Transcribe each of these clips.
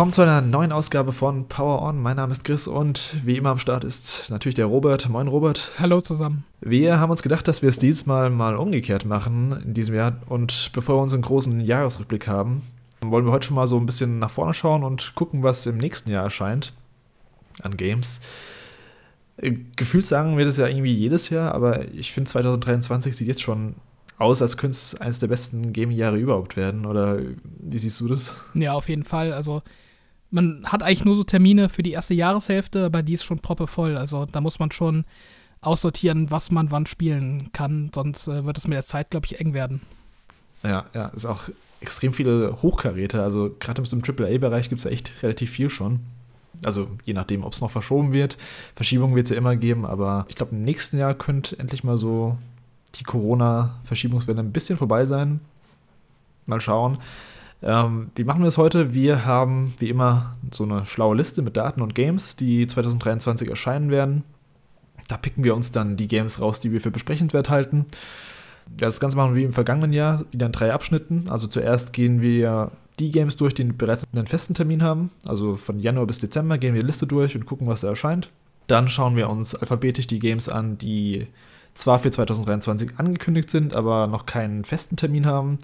Willkommen zu einer neuen Ausgabe von Power On. Mein Name ist Chris und wie immer am Start ist natürlich der Robert. Moin Robert. Hallo zusammen. Wir haben uns gedacht, dass wir es diesmal mal umgekehrt machen in diesem Jahr und bevor wir unseren großen Jahresrückblick haben, wollen wir heute schon mal so ein bisschen nach vorne schauen und gucken, was im nächsten Jahr erscheint an Games. Äh, gefühlt sagen wir das ja irgendwie jedes Jahr, aber ich finde 2023 sieht jetzt schon aus, als könnte es eines der besten Gaming-Jahre überhaupt werden. Oder wie siehst du das? Ja, auf jeden Fall. Also man hat eigentlich nur so Termine für die erste Jahreshälfte, aber die ist schon proppevoll. Also da muss man schon aussortieren, was man wann spielen kann, sonst äh, wird es mit der Zeit, glaube ich, eng werden. Ja, ja, ist auch extrem viele Hochkaräte. Also gerade im AAA-Bereich gibt es echt relativ viel schon. Also je nachdem, ob es noch verschoben wird. Verschiebungen wird es ja immer geben, aber ich glaube, im nächsten Jahr könnte endlich mal so die Corona-Verschiebungswelle ein bisschen vorbei sein. Mal schauen. Ähm, wie machen wir es heute? Wir haben wie immer so eine schlaue Liste mit Daten und Games, die 2023 erscheinen werden. Da picken wir uns dann die Games raus, die wir für besprechenswert halten. Das Ganze machen wir wie im vergangenen Jahr, wieder in drei Abschnitten. Also zuerst gehen wir die Games durch, die bereits einen festen Termin haben. Also von Januar bis Dezember gehen wir die Liste durch und gucken, was da erscheint. Dann schauen wir uns alphabetisch die Games an, die zwar für 2023 angekündigt sind, aber noch keinen festen Termin haben.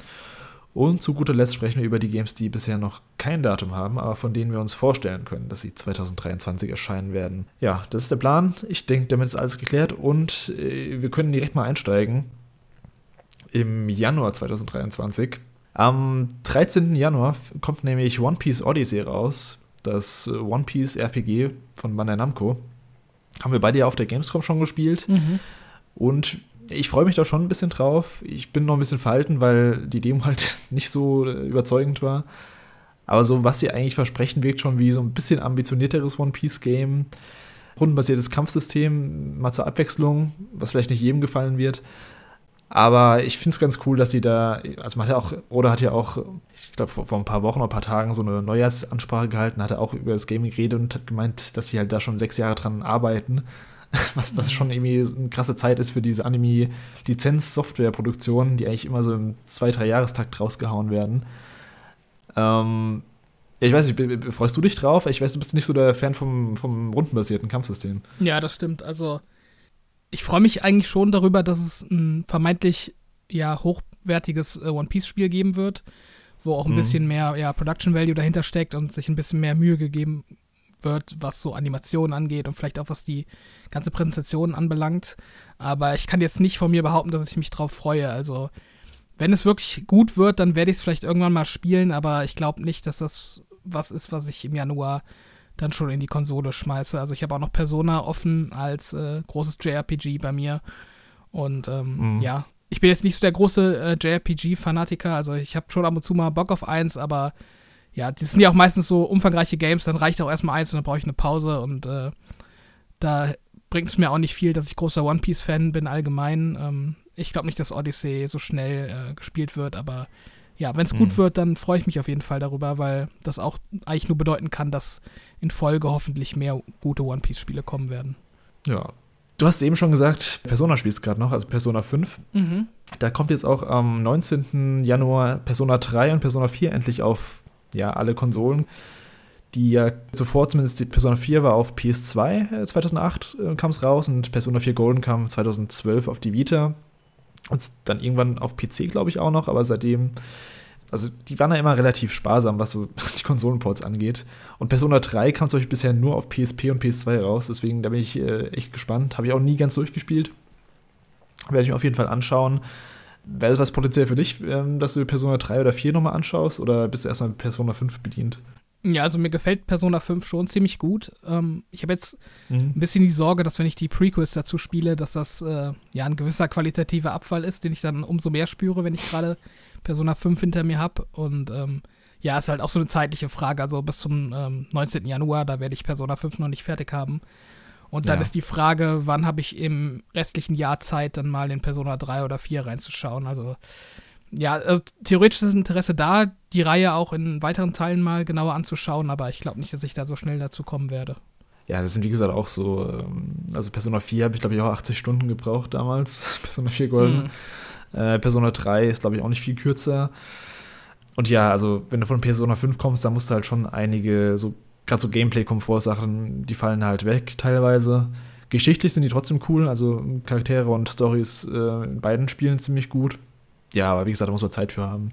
Und zu guter Letzt sprechen wir über die Games, die bisher noch kein Datum haben, aber von denen wir uns vorstellen können, dass sie 2023 erscheinen werden. Ja, das ist der Plan. Ich denke, damit ist alles geklärt und äh, wir können direkt mal einsteigen. Im Januar 2023. Am 13. Januar kommt nämlich One Piece Odyssey raus, das One Piece RPG von Bandai Namco. Haben wir beide ja auf der Gamescom schon gespielt. Mhm. Und ich freue mich da schon ein bisschen drauf. Ich bin noch ein bisschen verhalten, weil die Demo halt nicht so überzeugend war. Aber so, was sie eigentlich versprechen, wirkt schon wie so ein bisschen ambitionierteres One-Piece-Game. Rundenbasiertes Kampfsystem, mal zur Abwechslung, was vielleicht nicht jedem gefallen wird. Aber ich finde es ganz cool, dass sie da, also man hat ja auch, oder hat ja auch, ich glaube, vor, vor, ein paar Wochen oder ein paar Tagen so eine Neujahrsansprache gehalten, hat er auch über das Gaming geredet und hat gemeint, dass sie halt da schon sechs Jahre dran arbeiten. was, was schon irgendwie eine krasse Zeit ist für diese Anime-Lizenz-Software-Produktionen, die eigentlich immer so im zwei-, drei Jahrestakt rausgehauen werden. Ähm, ja, ich weiß nicht, freust du dich drauf? Ich weiß, du bist nicht so der Fan vom, vom rundenbasierten Kampfsystem. Ja, das stimmt. Also, ich freue mich eigentlich schon darüber, dass es ein vermeintlich ja hochwertiges äh, One Piece-Spiel geben wird, wo auch ein mhm. bisschen mehr ja, Production Value dahinter steckt und sich ein bisschen mehr Mühe gegeben wird, was so Animationen angeht und vielleicht auch was die ganze Präsentation anbelangt. Aber ich kann jetzt nicht von mir behaupten, dass ich mich drauf freue. Also, wenn es wirklich gut wird, dann werde ich es vielleicht irgendwann mal spielen, aber ich glaube nicht, dass das was ist, was ich im Januar dann schon in die Konsole schmeiße. Also ich habe auch noch Persona offen als äh, großes JRPG bei mir. Und ähm, mhm. ja, ich bin jetzt nicht so der große äh, JRPG-Fanatiker. Also ich habe schon ab und zu mal Bock auf eins, aber ja, die sind ja auch meistens so umfangreiche Games, dann reicht auch erstmal eins und dann brauche ich eine Pause und äh, da bringt es mir auch nicht viel, dass ich großer One Piece-Fan bin allgemein. Ähm, ich glaube nicht, dass Odyssey so schnell äh, gespielt wird, aber ja, wenn es gut mhm. wird, dann freue ich mich auf jeden Fall darüber, weil das auch eigentlich nur bedeuten kann, dass in Folge hoffentlich mehr gute One Piece-Spiele kommen werden. Ja. Du hast eben schon gesagt, Persona spielst gerade noch, also Persona 5. Mhm. Da kommt jetzt auch am 19. Januar Persona 3 und Persona 4 endlich auf ja, alle Konsolen, die ja zuvor zumindest die Persona 4 war auf PS2 äh, 2008 äh, kam es raus und Persona 4 Golden kam 2012 auf die Vita und dann irgendwann auf PC, glaube ich, auch noch, aber seitdem also die waren ja immer relativ sparsam, was so die Konsolenports angeht. Und Persona 3 kam zum Beispiel bisher nur auf PSP und PS2 raus, deswegen da bin ich äh, echt gespannt. Habe ich auch nie ganz durchgespielt. Werde ich mir auf jeden Fall anschauen. Wäre das was potenziell für dich, ähm, dass du Persona 3 oder 4 nochmal anschaust oder bist du erstmal Persona 5 bedient? Ja, also mir gefällt Persona 5 schon ziemlich gut. Ähm, ich habe jetzt mhm. ein bisschen die Sorge, dass wenn ich die Prequels dazu spiele, dass das äh, ja ein gewisser qualitativer Abfall ist, den ich dann umso mehr spüre, wenn ich gerade Persona 5 hinter mir habe. Und ähm, ja, ist halt auch so eine zeitliche Frage. Also bis zum ähm, 19. Januar, da werde ich Persona 5 noch nicht fertig haben. Und dann ja. ist die Frage, wann habe ich im restlichen Jahr Zeit, dann mal in Persona 3 oder 4 reinzuschauen. Also, ja, also theoretisch ist das Interesse da, die Reihe auch in weiteren Teilen mal genauer anzuschauen, aber ich glaube nicht, dass ich da so schnell dazu kommen werde. Ja, das sind wie gesagt auch so, ähm, also Persona 4 habe ich glaube ich auch 80 Stunden gebraucht damals, Persona 4 Golden. Mhm. Äh, Persona 3 ist glaube ich auch nicht viel kürzer. Und ja, also wenn du von Persona 5 kommst, dann musst du halt schon einige, so gerade so Gameplay-Komfort-Sachen, die fallen halt weg teilweise. Geschichtlich sind die trotzdem cool, also Charaktere und Stories äh, in beiden Spielen ziemlich gut. Ja, aber wie gesagt, da muss man Zeit für haben.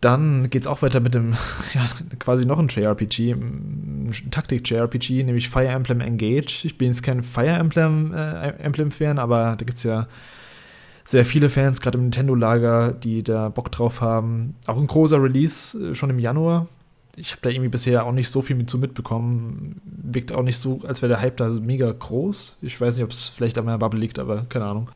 Dann geht es auch weiter mit dem, ja, quasi noch ein JRPG, ein Taktik-JRPG, nämlich Fire Emblem Engage. Ich bin jetzt kein Fire Emblem, äh, Emblem-Fan, aber da gibt es ja sehr viele Fans, gerade im Nintendo-Lager, die da Bock drauf haben. Auch ein großer Release äh, schon im Januar. Ich habe da irgendwie bisher auch nicht so viel mit zu mitbekommen. Wirkt auch nicht so, als wäre der Hype da mega groß. Ich weiß nicht, ob es vielleicht an meiner Bubble liegt, aber keine Ahnung.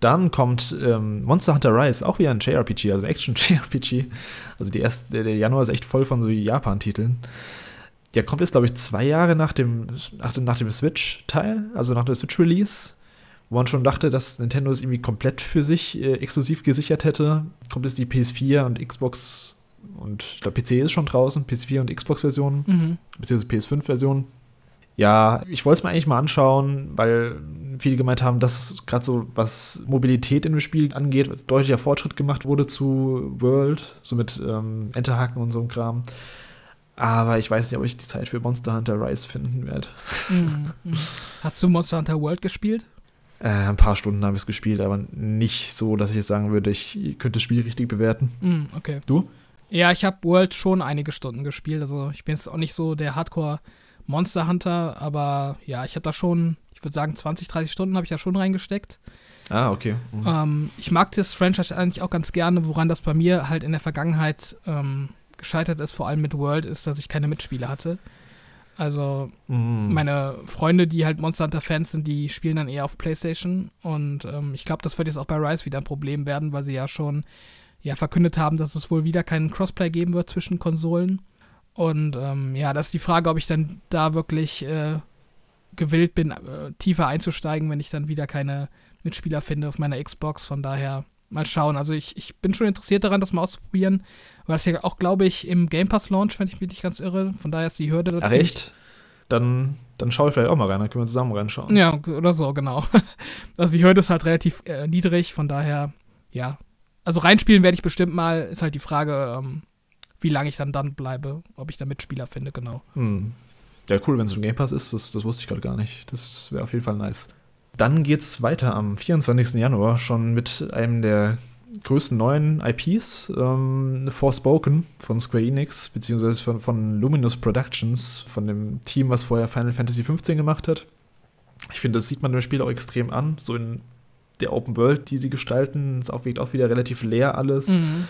Dann kommt ähm, Monster Hunter Rise, auch wieder ein JRPG, also Action-JRPG. Also die erste, der, Januar ist echt voll von so Japan-Titeln. Der kommt jetzt, glaube ich, zwei Jahre nach dem, nach dem, nach dem Switch-Teil, also nach dem Switch-Release, wo man schon dachte, dass Nintendo es irgendwie komplett für sich äh, exklusiv gesichert hätte. Kommt jetzt die PS4 und Xbox und ich glaube, PC ist schon draußen, PS4 und Xbox-Version, mhm. beziehungsweise PS5-Version ja, ich wollte es mir eigentlich mal anschauen, weil viele gemeint haben, dass gerade so was Mobilität in dem Spiel angeht, deutlicher Fortschritt gemacht wurde zu World, so mit ähm, Enterhaken und so einem Kram. Aber ich weiß nicht, ob ich die Zeit für Monster Hunter Rise finden werde. Mhm. Hast du Monster Hunter World gespielt? Äh, ein paar Stunden habe ich es gespielt, aber nicht so, dass ich jetzt sagen würde, ich könnte das Spiel richtig bewerten. Mhm, okay. Du? Ja, ich habe World schon einige Stunden gespielt. Also ich bin jetzt auch nicht so der Hardcore- Monster Hunter, aber ja, ich habe da schon, ich würde sagen, 20, 30 Stunden habe ich da schon reingesteckt. Ah, okay. Mhm. Ähm, ich mag das Franchise eigentlich auch ganz gerne, woran das bei mir halt in der Vergangenheit ähm, gescheitert ist, vor allem mit World, ist, dass ich keine Mitspiele hatte. Also mhm. meine Freunde, die halt Monster Hunter-Fans sind, die spielen dann eher auf PlayStation. Und ähm, ich glaube, das wird jetzt auch bei Rise wieder ein Problem werden, weil sie ja schon ja, verkündet haben, dass es wohl wieder keinen Crossplay geben wird zwischen Konsolen. Und ähm, ja, das ist die Frage, ob ich dann da wirklich äh, gewillt bin, äh, tiefer einzusteigen, wenn ich dann wieder keine Mitspieler finde auf meiner Xbox. Von daher mal schauen. Also ich, ich bin schon interessiert daran, das mal auszuprobieren, weil das ja auch, glaube ich, im Game Pass Launch, wenn ich mich nicht ganz irre. Von daher ist die Hürde dazu. Ach, echt? Dann, dann schaue ich vielleicht auch mal rein, dann können wir zusammen reinschauen. Ja, oder so, genau. Also die Hürde ist halt relativ äh, niedrig, von daher, ja. Also reinspielen werde ich bestimmt mal, ist halt die Frage, ähm, wie lange ich dann dann bleibe, ob ich da Mitspieler finde, genau. Hm. Ja, cool, wenn es ein Game Pass ist, das, das wusste ich gerade gar nicht. Das wäre auf jeden Fall nice. Dann geht's weiter am 24. Januar schon mit einem der größten neuen IPs, ähm, Forspoken von Square Enix, beziehungsweise von, von Luminous Productions, von dem Team, was vorher Final Fantasy XV gemacht hat. Ich finde, das sieht man im Spiel auch extrem an, so in der Open World, die sie gestalten. Es wirkt auch wieder relativ leer alles. Mhm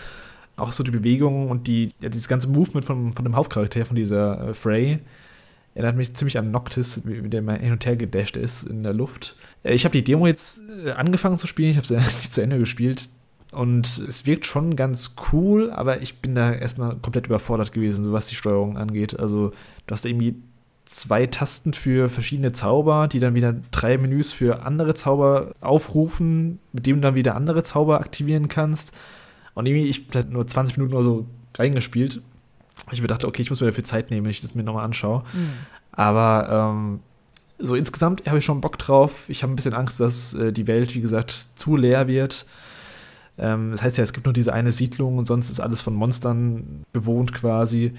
auch so die Bewegungen und die, ja, dieses ganze Movement von, von dem Hauptcharakter, von dieser äh, Frey, erinnert mich ziemlich an Noctis, wie der mal hin und her gedasht ist in der Luft. Äh, ich habe die Demo jetzt äh, angefangen zu spielen, ich habe sie nicht zu Ende gespielt. Und es wirkt schon ganz cool, aber ich bin da erstmal komplett überfordert gewesen, so was die Steuerung angeht. Also, du hast irgendwie zwei Tasten für verschiedene Zauber, die dann wieder drei Menüs für andere Zauber aufrufen, mit dem du dann wieder andere Zauber aktivieren kannst. Und irgendwie, ich habe halt nur 20 Minuten oder so reingespielt. Ich mir dachte, okay, ich muss mir dafür Zeit nehmen, wenn ich das mir nochmal anschaue. Mhm. Aber ähm, so insgesamt habe ich schon Bock drauf. Ich habe ein bisschen Angst, dass äh, die Welt, wie gesagt, zu leer wird. Ähm, das heißt ja, es gibt nur diese eine Siedlung und sonst ist alles von Monstern bewohnt quasi.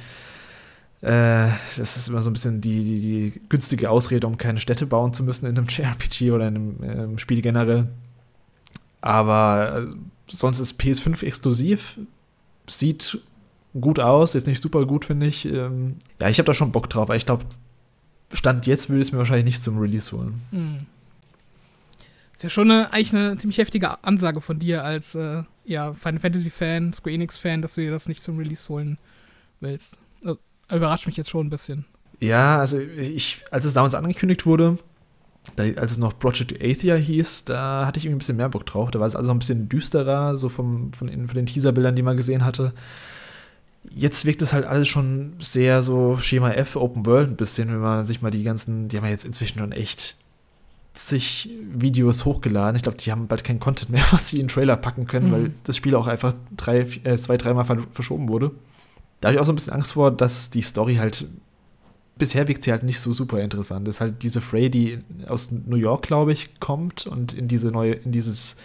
Äh, das ist immer so ein bisschen die, die, die, günstige Ausrede, um keine Städte bauen zu müssen in einem JRPG oder in einem, äh, einem Spiel generell. Aber äh, sonst ist PS5 exklusiv. Sieht gut aus, ist nicht super gut, finde ich. Ähm, ja, ich habe da schon Bock drauf, aber ich glaube, Stand jetzt würde ich es mir wahrscheinlich nicht zum Release holen. Hm. Ist ja schon eine, eigentlich eine ziemlich heftige Ansage von dir als äh, ja, Final Fantasy-Fan, Square Enix-Fan, dass du dir das nicht zum Release holen willst. Also, überrascht mich jetzt schon ein bisschen. Ja, also ich, als es damals angekündigt wurde, da, als es noch Project Athia hieß, da hatte ich irgendwie ein bisschen mehr Bock drauf. Da war es also ein bisschen düsterer, so vom, von, von den Teaserbildern, die man gesehen hatte. Jetzt wirkt es halt alles schon sehr so Schema F, Open World ein bisschen, wenn man sich mal die ganzen, die haben ja jetzt inzwischen schon echt zig Videos hochgeladen. Ich glaube, die haben bald keinen Content mehr, was sie in den Trailer packen können, mhm. weil das Spiel auch einfach drei, äh, zwei, dreimal verschoben wurde. Da habe ich auch so ein bisschen Angst vor, dass die Story halt bisher wirkt sie halt nicht so super interessant. Das ist halt diese Frey, die aus New York, glaube ich, kommt und in diese neue, in dieses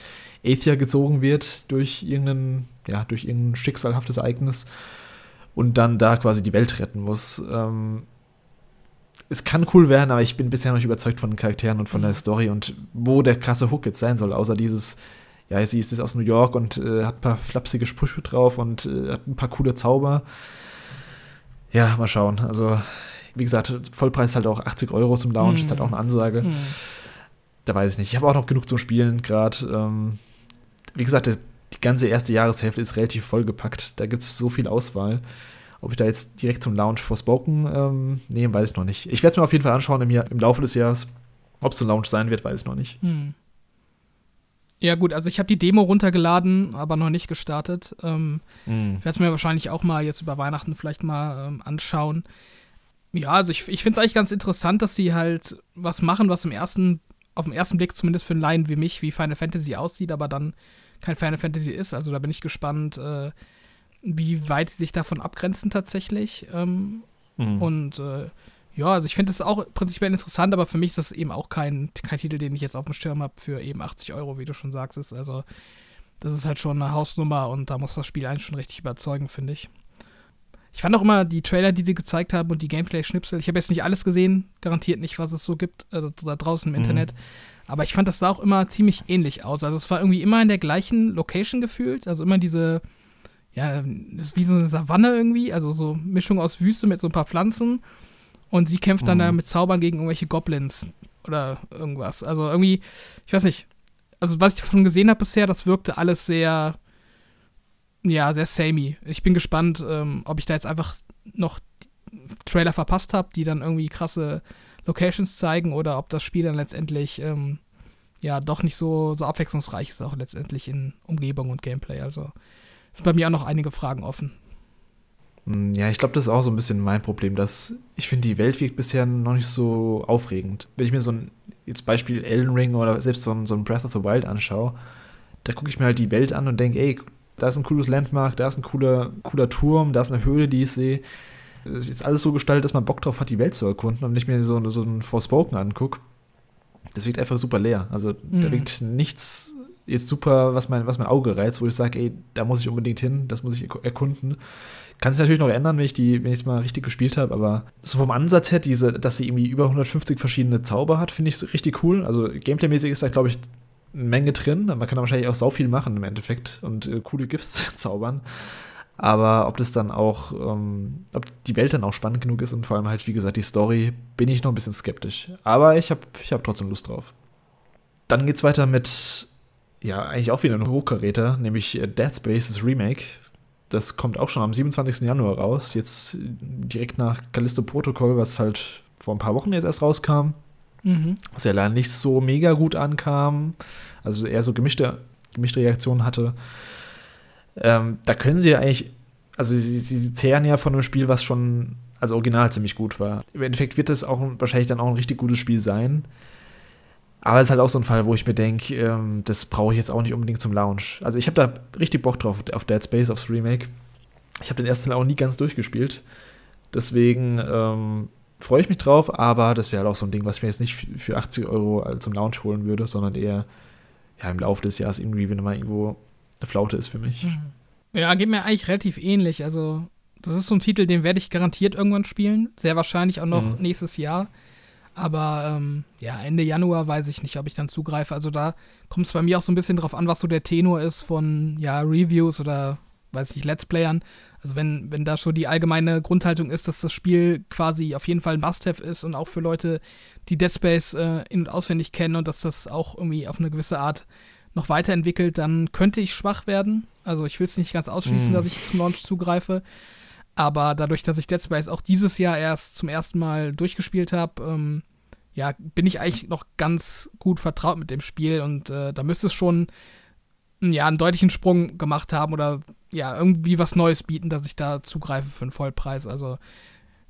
Athia gezogen wird durch irgendein, ja, durch irgendein schicksalhaftes Ereignis. und dann da quasi die Welt retten muss. Ähm, es kann cool werden, aber ich bin bisher noch nicht überzeugt von den Charakteren und von der mhm. Story und wo der krasse Hook jetzt sein soll, außer dieses, ja, sie ist jetzt aus New York und äh, hat ein paar flapsige Sprüche drauf und äh, hat ein paar coole Zauber. Ja, mal schauen. Also, wie gesagt, Vollpreis halt auch 80 Euro zum Launch, mhm. ist halt auch eine Ansage. Mhm. Da weiß ich nicht. Ich habe auch noch genug zum Spielen gerade. Ähm, wie gesagt, die ganze erste Jahreshälfte ist relativ vollgepackt. Da gibt es so viel Auswahl. Ob ich da jetzt direkt zum Launch Forspoken ähm, nehme, weiß ich noch nicht. Ich werde es mir auf jeden Fall anschauen im, Jahr, im Laufe des Jahres. Ob es ein Launch sein wird, weiß ich noch nicht. Hm. Ja, gut, also ich habe die Demo runtergeladen, aber noch nicht gestartet. Ähm, hm. Ich werde es mir wahrscheinlich auch mal jetzt über Weihnachten vielleicht mal ähm, anschauen. Ja, also ich, ich finde es eigentlich ganz interessant, dass sie halt was machen, was im ersten, auf den ersten Blick zumindest für einen Laien wie mich, wie Final Fantasy aussieht, aber dann kein Final Fantasy ist. Also da bin ich gespannt, äh, wie weit sie sich davon abgrenzen tatsächlich. Ähm, mhm. Und äh, ja, also ich finde es auch prinzipiell interessant, aber für mich ist das eben auch kein, kein Titel, den ich jetzt auf dem Schirm habe für eben 80 Euro, wie du schon sagst. Ist also, das ist halt schon eine Hausnummer und da muss das Spiel eigentlich schon richtig überzeugen, finde ich. Ich fand auch immer die Trailer, die die gezeigt haben und die Gameplay-Schnipsel. Ich habe jetzt nicht alles gesehen, garantiert nicht, was es so gibt äh, da draußen im mhm. Internet. Aber ich fand, das sah auch immer ziemlich ähnlich aus. Also es war irgendwie immer in der gleichen Location gefühlt. Also immer diese, ja, ist wie so eine Savanne irgendwie. Also so Mischung aus Wüste mit so ein paar Pflanzen. Und sie kämpft dann mhm. da mit Zaubern gegen irgendwelche Goblins oder irgendwas. Also irgendwie, ich weiß nicht. Also was ich davon gesehen habe bisher, das wirkte alles sehr, ja, sehr samey. Ich bin gespannt, ähm, ob ich da jetzt einfach noch Trailer verpasst habe, die dann irgendwie krasse Locations zeigen oder ob das Spiel dann letztendlich ähm, ja doch nicht so, so abwechslungsreich ist, auch letztendlich in Umgebung und Gameplay. Also ist bei mir auch noch einige Fragen offen. Hm, ja, ich glaube, das ist auch so ein bisschen mein Problem, dass ich finde, die Welt wirkt bisher noch nicht so aufregend. Wenn ich mir so ein, jetzt Beispiel Elden Ring oder selbst so ein, so ein Breath of the Wild anschaue, da gucke ich mir halt die Welt an und denke, ey, da ist ein cooles Landmark, da ist ein cooler, cooler Turm, da ist eine Höhle, die ich sehe ist jetzt alles so gestaltet, dass man Bock drauf hat, die Welt zu erkunden und nicht mehr so, so ein Forspoken angucke. Das wirkt einfach super leer. Also mhm. da wirkt nichts jetzt super, was mein, was mein Auge reizt, wo ich sage, ey, da muss ich unbedingt hin, das muss ich erkunden. Kann sich natürlich noch ändern, wenn ich die, wenn ich es mal richtig gespielt habe, aber so vom Ansatz her, diese, dass sie irgendwie über 150 verschiedene Zauber hat, finde ich richtig cool. Also Gameplay-mäßig ist da, glaube ich, eine Menge drin. Man kann da wahrscheinlich auch sau viel machen im Endeffekt und äh, coole Gifts zaubern. Aber ob das dann auch, ähm, ob die Welt dann auch spannend genug ist und vor allem halt, wie gesagt, die Story, bin ich noch ein bisschen skeptisch. Aber ich habe ich hab trotzdem Lust drauf. Dann geht's weiter mit, ja, eigentlich auch wieder ein Hochkaräter, nämlich äh, Dead Space Remake. Das kommt auch schon am 27. Januar raus. Jetzt direkt nach Callisto Protocol, was halt vor ein paar Wochen jetzt erst rauskam. Mhm. Was ja leider nicht so mega gut ankam. Also eher so gemischte, gemischte Reaktionen hatte. Ähm, da können sie ja eigentlich, also sie, sie zehren ja von einem Spiel, was schon, also original ziemlich gut war. Im Endeffekt wird es auch wahrscheinlich dann auch ein richtig gutes Spiel sein. Aber es ist halt auch so ein Fall, wo ich mir denke, ähm, das brauche ich jetzt auch nicht unbedingt zum Launch. Also ich habe da richtig Bock drauf, auf Dead Space, aufs Remake. Ich habe den ersten auch nie ganz durchgespielt. Deswegen ähm, freue ich mich drauf, aber das wäre halt auch so ein Ding, was ich mir jetzt nicht für 80 Euro zum Launch holen würde, sondern eher ja, im Laufe des Jahres irgendwie, wenn mal irgendwo eine Flaute ist für mich. Mhm. Ja, geht mir eigentlich relativ ähnlich. Also, das ist so ein Titel, den werde ich garantiert irgendwann spielen. Sehr wahrscheinlich auch noch mhm. nächstes Jahr. Aber ähm, ja, Ende Januar weiß ich nicht, ob ich dann zugreife. Also da kommt es bei mir auch so ein bisschen drauf an, was so der Tenor ist von ja, Reviews oder weiß ich, Let's Playern. Also wenn, wenn da schon die allgemeine Grundhaltung ist, dass das Spiel quasi auf jeden Fall ein Must-Have ist und auch für Leute, die Dead Space äh, in- und auswendig kennen und dass das auch irgendwie auf eine gewisse Art noch weiterentwickelt, dann könnte ich schwach werden. Also ich will es nicht ganz ausschließen, mm. dass ich zum Launch zugreife. Aber dadurch, dass ich Dead Space auch dieses Jahr erst zum ersten Mal durchgespielt habe, ähm, ja, bin ich eigentlich noch ganz gut vertraut mit dem Spiel und äh, da müsste es schon ja, einen deutlichen Sprung gemacht haben oder ja, irgendwie was Neues bieten, dass ich da zugreife für einen Vollpreis. Also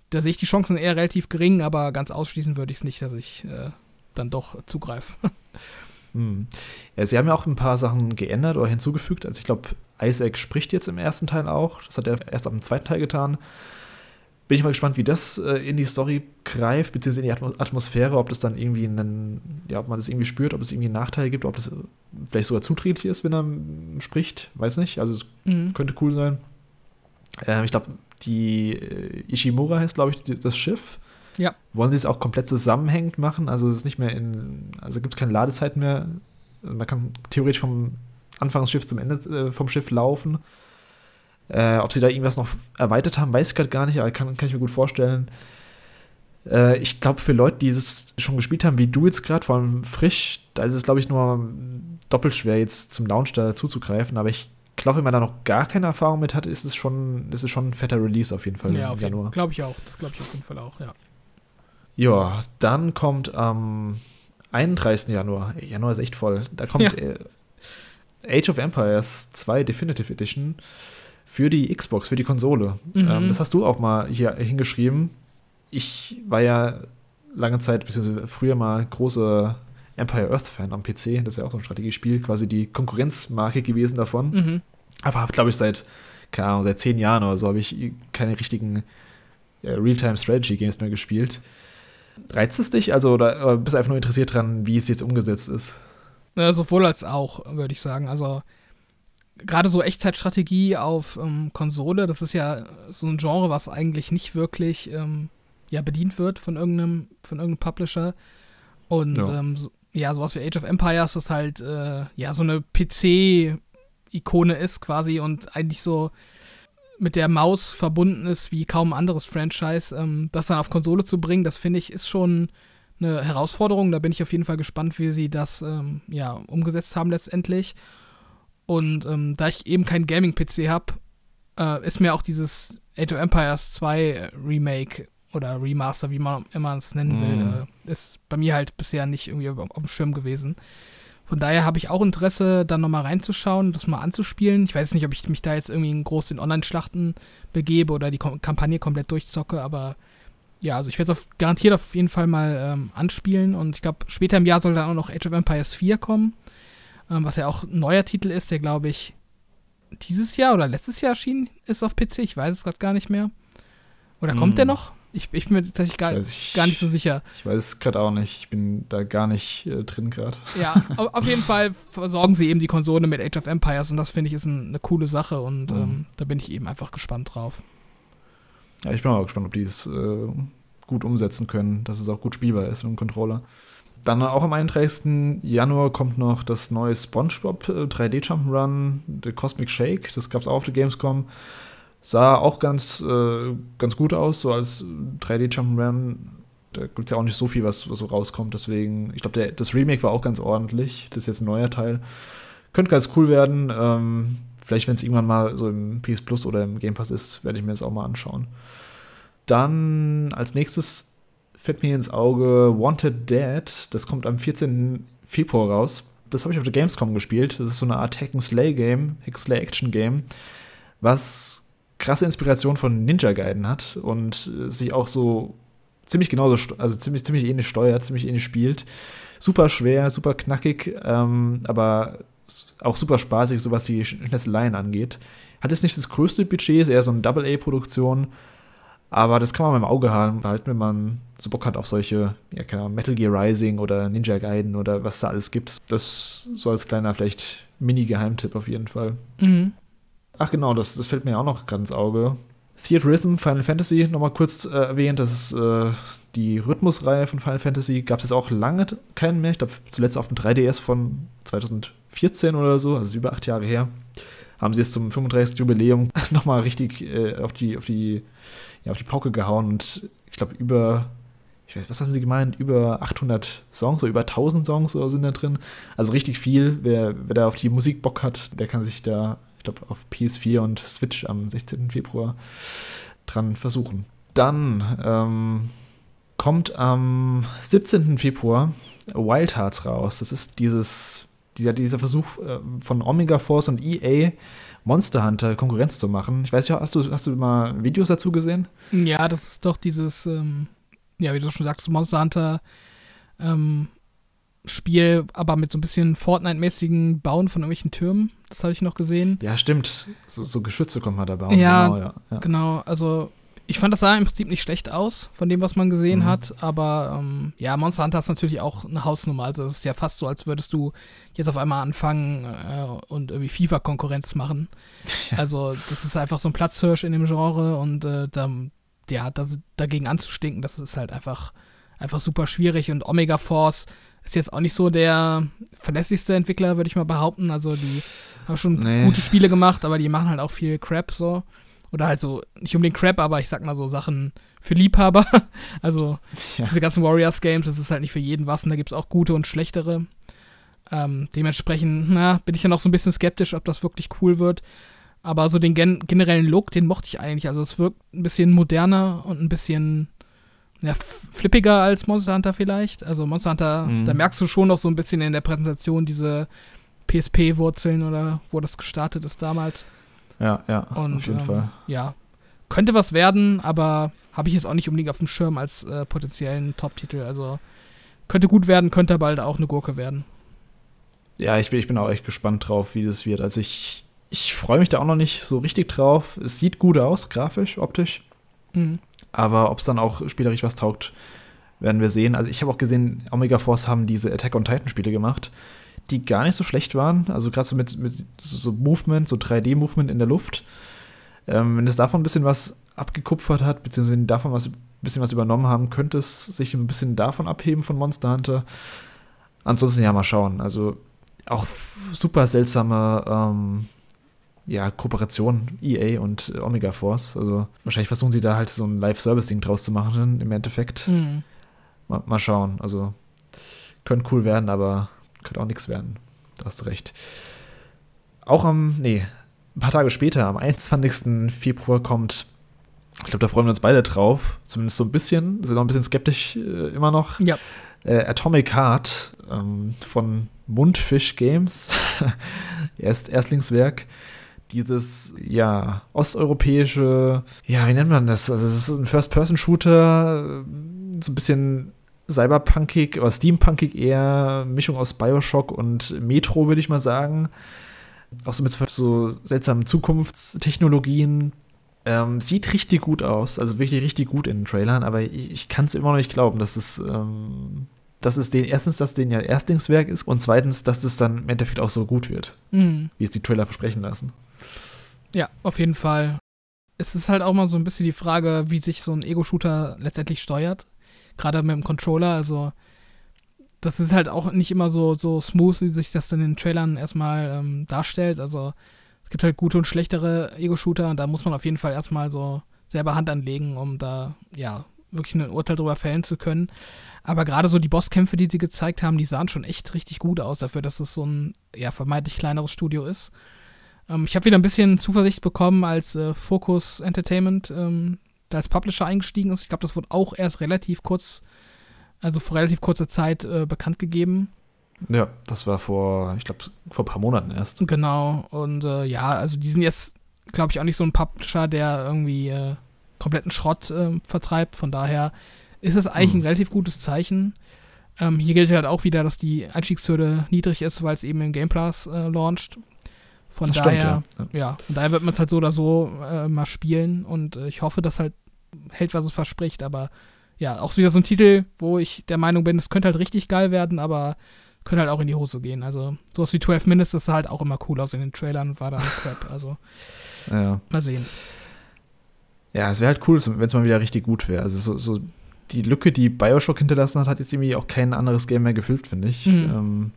da sehe ich die Chancen eher relativ gering, aber ganz ausschließen würde ich es nicht, dass ich äh, dann doch zugreife. Hm. Ja, sie haben ja auch ein paar Sachen geändert oder hinzugefügt. Also ich glaube, Isaac spricht jetzt im ersten Teil auch. Das hat er erst am zweiten Teil getan. Bin ich mal gespannt, wie das äh, in die Story greift, beziehungsweise in die Atmosphäre, ob das dann irgendwie einen, ja, ob man das irgendwie spürt, ob es irgendwie einen Nachteil gibt, ob das vielleicht sogar zuträglich ist, wenn er spricht. Weiß nicht. Also es mhm. könnte cool sein. Äh, ich glaube, die äh, Ishimura heißt, glaube ich, das Schiff. Ja. Wollen sie es auch komplett zusammenhängend machen? Also es ist nicht mehr in, also gibt es keine Ladezeit mehr. Man kann theoretisch vom Anfang des Schiffs zum Ende äh, vom Schiff laufen. Äh, ob sie da irgendwas noch erweitert haben, weiß ich gerade gar nicht, aber kann, kann ich mir gut vorstellen. Äh, ich glaube, für Leute, die es schon gespielt haben, wie du jetzt gerade, vor allem frisch, da ist es, glaube ich, nur doppelt schwer, jetzt zum Launch da zuzugreifen. Aber ich glaube, wenn man da noch gar keine Erfahrung mit hat, ist es schon, ist es schon ein fetter Release auf jeden Fall ja, im Januar. Glaube ich auch. Das glaube ich auf jeden Fall auch, ja. Ja, dann kommt am 31. Januar, Januar ist echt voll, da kommt ja. äh, Age of Empires 2 Definitive Edition für die Xbox, für die Konsole. Mhm. Ähm, das hast du auch mal hier hingeschrieben. Ich war ja lange Zeit, beziehungsweise früher mal großer Empire Earth Fan am PC. Das ist ja auch so ein Strategiespiel, quasi die Konkurrenzmarke gewesen davon. Mhm. Aber habe, glaube ich, seit, keine Ahnung, seit zehn Jahren oder so habe ich keine richtigen äh, Real-Time-Strategy-Games mehr gespielt. Reizt es dich? Also, oder, oder bist du einfach nur interessiert dran, wie es jetzt umgesetzt ist? Ja, sowohl als auch, würde ich sagen. Also, gerade so Echtzeitstrategie auf ähm, Konsole, das ist ja so ein Genre, was eigentlich nicht wirklich ähm, ja, bedient wird von irgendeinem, von irgendeinem Publisher. Und ja. Ähm, so, ja, sowas wie Age of Empires, das halt äh, ja so eine PC-Ikone ist quasi und eigentlich so mit der Maus verbunden ist wie kaum ein anderes Franchise, ähm, das dann auf Konsole zu bringen, das finde ich ist schon eine Herausforderung. Da bin ich auf jeden Fall gespannt, wie sie das ähm, ja umgesetzt haben letztendlich. Und ähm, da ich eben keinen Gaming-PC habe, äh, ist mir auch dieses Age of Empires 2 Remake oder Remaster, wie man immer es nennen will, mm. äh, ist bei mir halt bisher nicht irgendwie auf, auf dem Schirm gewesen. Von daher habe ich auch Interesse, dann nochmal reinzuschauen, das mal anzuspielen. Ich weiß nicht, ob ich mich da jetzt irgendwie groß in Online-Schlachten begebe oder die Kampagne komplett durchzocke, aber ja, also ich werde es garantiert auf jeden Fall mal ähm, anspielen und ich glaube, später im Jahr soll dann auch noch Age of Empires 4 kommen, ähm, was ja auch ein neuer Titel ist, der glaube ich dieses Jahr oder letztes Jahr erschienen ist auf PC, ich weiß es gerade gar nicht mehr. Oder kommt hm. der noch? Ich, ich bin mir tatsächlich gar, ich, gar nicht so sicher. Ich weiß es gerade auch nicht. Ich bin da gar nicht äh, drin gerade. Ja, auf jeden Fall versorgen sie eben die Konsole mit Age of Empires und das finde ich ist ein, eine coole Sache und mhm. ähm, da bin ich eben einfach gespannt drauf. Ja, ich bin auch gespannt, ob die es äh, gut umsetzen können, dass es auch gut spielbar ist mit dem Controller. Dann auch am 31. Januar kommt noch das neue SpongeBob 3D äh, Jump'n'Run, The Cosmic Shake. Das gab es auch auf der Gamescom. Sah auch ganz, äh, ganz gut aus, so als 3D Jump'n'Run. Da gibt es ja auch nicht so viel, was, was so rauskommt. Deswegen, ich glaube, das Remake war auch ganz ordentlich. Das ist jetzt ein neuer Teil. Könnte ganz cool werden. Ähm, vielleicht, wenn es irgendwann mal so im PS Plus oder im Game Pass ist, werde ich mir das auch mal anschauen. Dann als nächstes fällt mir ins Auge Wanted Dead. Das kommt am 14. Februar raus. Das habe ich auf der Gamescom gespielt. Das ist so eine Art Hack and Slay Game, Hack Slay Action Game, was krasse Inspiration von Ninja Gaiden hat und sich auch so ziemlich genauso, also ziemlich, ziemlich ähnlich steuert, ziemlich ähnlich spielt. Super schwer, super knackig, ähm, aber auch super spaßig, so was die Schnetzeleien angeht. Hat jetzt nicht das größte Budget, ist eher so eine Double-A-Produktion, aber das kann man im Auge behalten, wenn man so Bock hat auf solche, ja, keine Ahnung, Metal Gear Rising oder Ninja Gaiden oder was da alles gibt. Das so als kleiner, vielleicht Mini-Geheimtipp auf jeden Fall. Mhm. Ach genau, das, das fällt mir auch noch ganz ins Auge. Theater Rhythm, Final Fantasy, nochmal kurz äh, erwähnt, das ist äh, die Rhythmusreihe von Final Fantasy. Gab es auch lange keinen mehr. Ich glaube, zuletzt auf dem 3DS von 2014 oder so, also über acht Jahre her. Haben sie jetzt zum 35. Jubiläum nochmal richtig äh, auf, die, auf, die, ja, auf die Pauke gehauen und ich glaube, über, ich weiß, was haben sie gemeint? Über 800 Songs oder über 1000 Songs oder sind da drin. Also richtig viel. Wer, wer da auf die Musik Bock hat, der kann sich da glaube, auf PS4 und Switch am 16. Februar dran versuchen. Dann ähm, kommt am 17. Februar Wild Hearts raus. Das ist dieses, dieser, dieser Versuch äh, von Omega Force und EA Monster Hunter Konkurrenz zu machen. Ich weiß nicht, hast du, hast du mal Videos dazu gesehen? Ja, das ist doch dieses, ähm, ja, wie du schon sagst, Monster Hunter ähm, Spiel, aber mit so ein bisschen Fortnite-mäßigen Bauen von irgendwelchen Türmen. Das habe ich noch gesehen. Ja, stimmt. So, so Geschütze kommt man da bauen. Ja, genau, ja, ja. genau. Also ich fand, das sah im Prinzip nicht schlecht aus, von dem, was man gesehen mhm. hat. Aber ähm, ja, Monster Hunter ist natürlich auch eine Hausnummer. Also es ist ja fast so, als würdest du jetzt auf einmal anfangen äh, und irgendwie FIFA-Konkurrenz machen. Ja. Also das ist einfach so ein Platzhirsch in dem Genre und äh, da, ja, das, dagegen anzustinken, das ist halt einfach, einfach super schwierig. Und Omega Force ist jetzt auch nicht so der verlässlichste Entwickler, würde ich mal behaupten. Also die haben schon nee. gute Spiele gemacht, aber die machen halt auch viel Crap so. Oder halt so, nicht unbedingt Crap, aber ich sag mal so Sachen für Liebhaber. Also ja. diese ganzen Warriors-Games, das ist halt nicht für jeden was und da gibt es auch gute und schlechtere. Ähm, dementsprechend, na, bin ich ja noch so ein bisschen skeptisch, ob das wirklich cool wird. Aber so den gen generellen Look, den mochte ich eigentlich. Also es wirkt ein bisschen moderner und ein bisschen ja, flippiger als Monster Hunter vielleicht. Also Monster Hunter, mhm. da merkst du schon noch so ein bisschen in der Präsentation diese PSP-Wurzeln oder wo das gestartet ist damals. Ja, ja, und, auf jeden ähm, Fall. Ja, könnte was werden, aber habe ich jetzt auch nicht unbedingt auf dem Schirm als äh, potenziellen Top-Titel. Also könnte gut werden, könnte bald auch eine Gurke werden. Ja, ich bin, ich bin auch echt gespannt drauf, wie das wird. Also ich, ich freue mich da auch noch nicht so richtig drauf. Es sieht gut aus, grafisch, optisch. Mhm. Aber ob es dann auch spielerisch was taugt, werden wir sehen. Also ich habe auch gesehen, Omega Force haben diese Attack on Titan Spiele gemacht, die gar nicht so schlecht waren. Also gerade so mit, mit so Movement, so 3D-Movement in der Luft. Ähm, wenn es davon ein bisschen was abgekupfert hat, beziehungsweise wenn davon was, ein bisschen was übernommen haben, könnte es sich ein bisschen davon abheben von Monster Hunter. Ansonsten ja, mal schauen. Also auch super seltsame ähm, ja, Kooperation EA und Omega Force. Also wahrscheinlich versuchen sie da halt so ein Live-Service-Ding draus zu machen im Endeffekt. Mhm. Mal, mal, schauen. Also könnte cool werden, aber könnte auch nichts werden. Da hast du recht. Auch am, nee, ein paar Tage später, am 21. Februar kommt, ich glaube, da freuen wir uns beide drauf, zumindest so ein bisschen, sind noch ein bisschen skeptisch äh, immer noch. Ja. Äh, Atomic Heart ähm, von Mundfish Games, Erst, Erstlingswerk dieses, ja, osteuropäische, ja, wie nennt man das? Also, es ist ein First-Person-Shooter, so ein bisschen cyberpunkig oder steampunkig eher, Mischung aus Bioshock und Metro, würde ich mal sagen. Auch so mit so seltsamen Zukunftstechnologien. Ähm, sieht richtig gut aus, also wirklich richtig gut in den Trailern, aber ich, ich kann es immer noch nicht glauben, dass es, ähm, dass es den, erstens, dass es den ja Erstlingswerk ist und zweitens, dass das dann im Endeffekt auch so gut wird, mhm. wie es die Trailer versprechen lassen. Ja, auf jeden Fall. Es ist halt auch mal so ein bisschen die Frage, wie sich so ein Ego-Shooter letztendlich steuert. Gerade mit dem Controller. Also, das ist halt auch nicht immer so, so smooth, wie sich das in den Trailern erstmal ähm, darstellt. Also, es gibt halt gute und schlechtere Ego-Shooter und da muss man auf jeden Fall erstmal so selber Hand anlegen, um da, ja, wirklich ein Urteil drüber fällen zu können. Aber gerade so die Bosskämpfe, die sie gezeigt haben, die sahen schon echt richtig gut aus dafür, dass es so ein, ja, vermeintlich kleineres Studio ist. Ähm, ich habe wieder ein bisschen Zuversicht bekommen, als äh, Focus Entertainment ähm, da als Publisher eingestiegen ist. Ich glaube, das wurde auch erst relativ kurz, also vor relativ kurzer Zeit äh, bekannt gegeben. Ja, das war vor, ich glaube, vor ein paar Monaten erst. Genau. Und äh, ja, also die sind jetzt, glaube ich, auch nicht so ein Publisher, der irgendwie äh, kompletten Schrott äh, vertreibt. Von daher ist es eigentlich hm. ein relativ gutes Zeichen. Ähm, hier gilt halt auch wieder, dass die Einstiegshürde niedrig ist, weil es eben im Game Pass äh, launcht. Von das daher, stimmt, ja. ja. von daher wird man es halt so oder so äh, mal spielen und äh, ich hoffe, dass halt hält, was es verspricht, aber ja, auch wieder so ein Titel, wo ich der Meinung bin, es könnte halt richtig geil werden, aber könnte halt auch in die Hose gehen. Also sowas wie 12 Minutes, das sah halt auch immer cool aus in den Trailern, war dann Crap, also ja. mal sehen. Ja, es wäre halt cool, wenn es mal wieder richtig gut wäre. Also so, so, die Lücke, die Bioshock hinterlassen hat, hat jetzt irgendwie auch kein anderes Game mehr gefüllt, finde ich. Mhm. Ähm,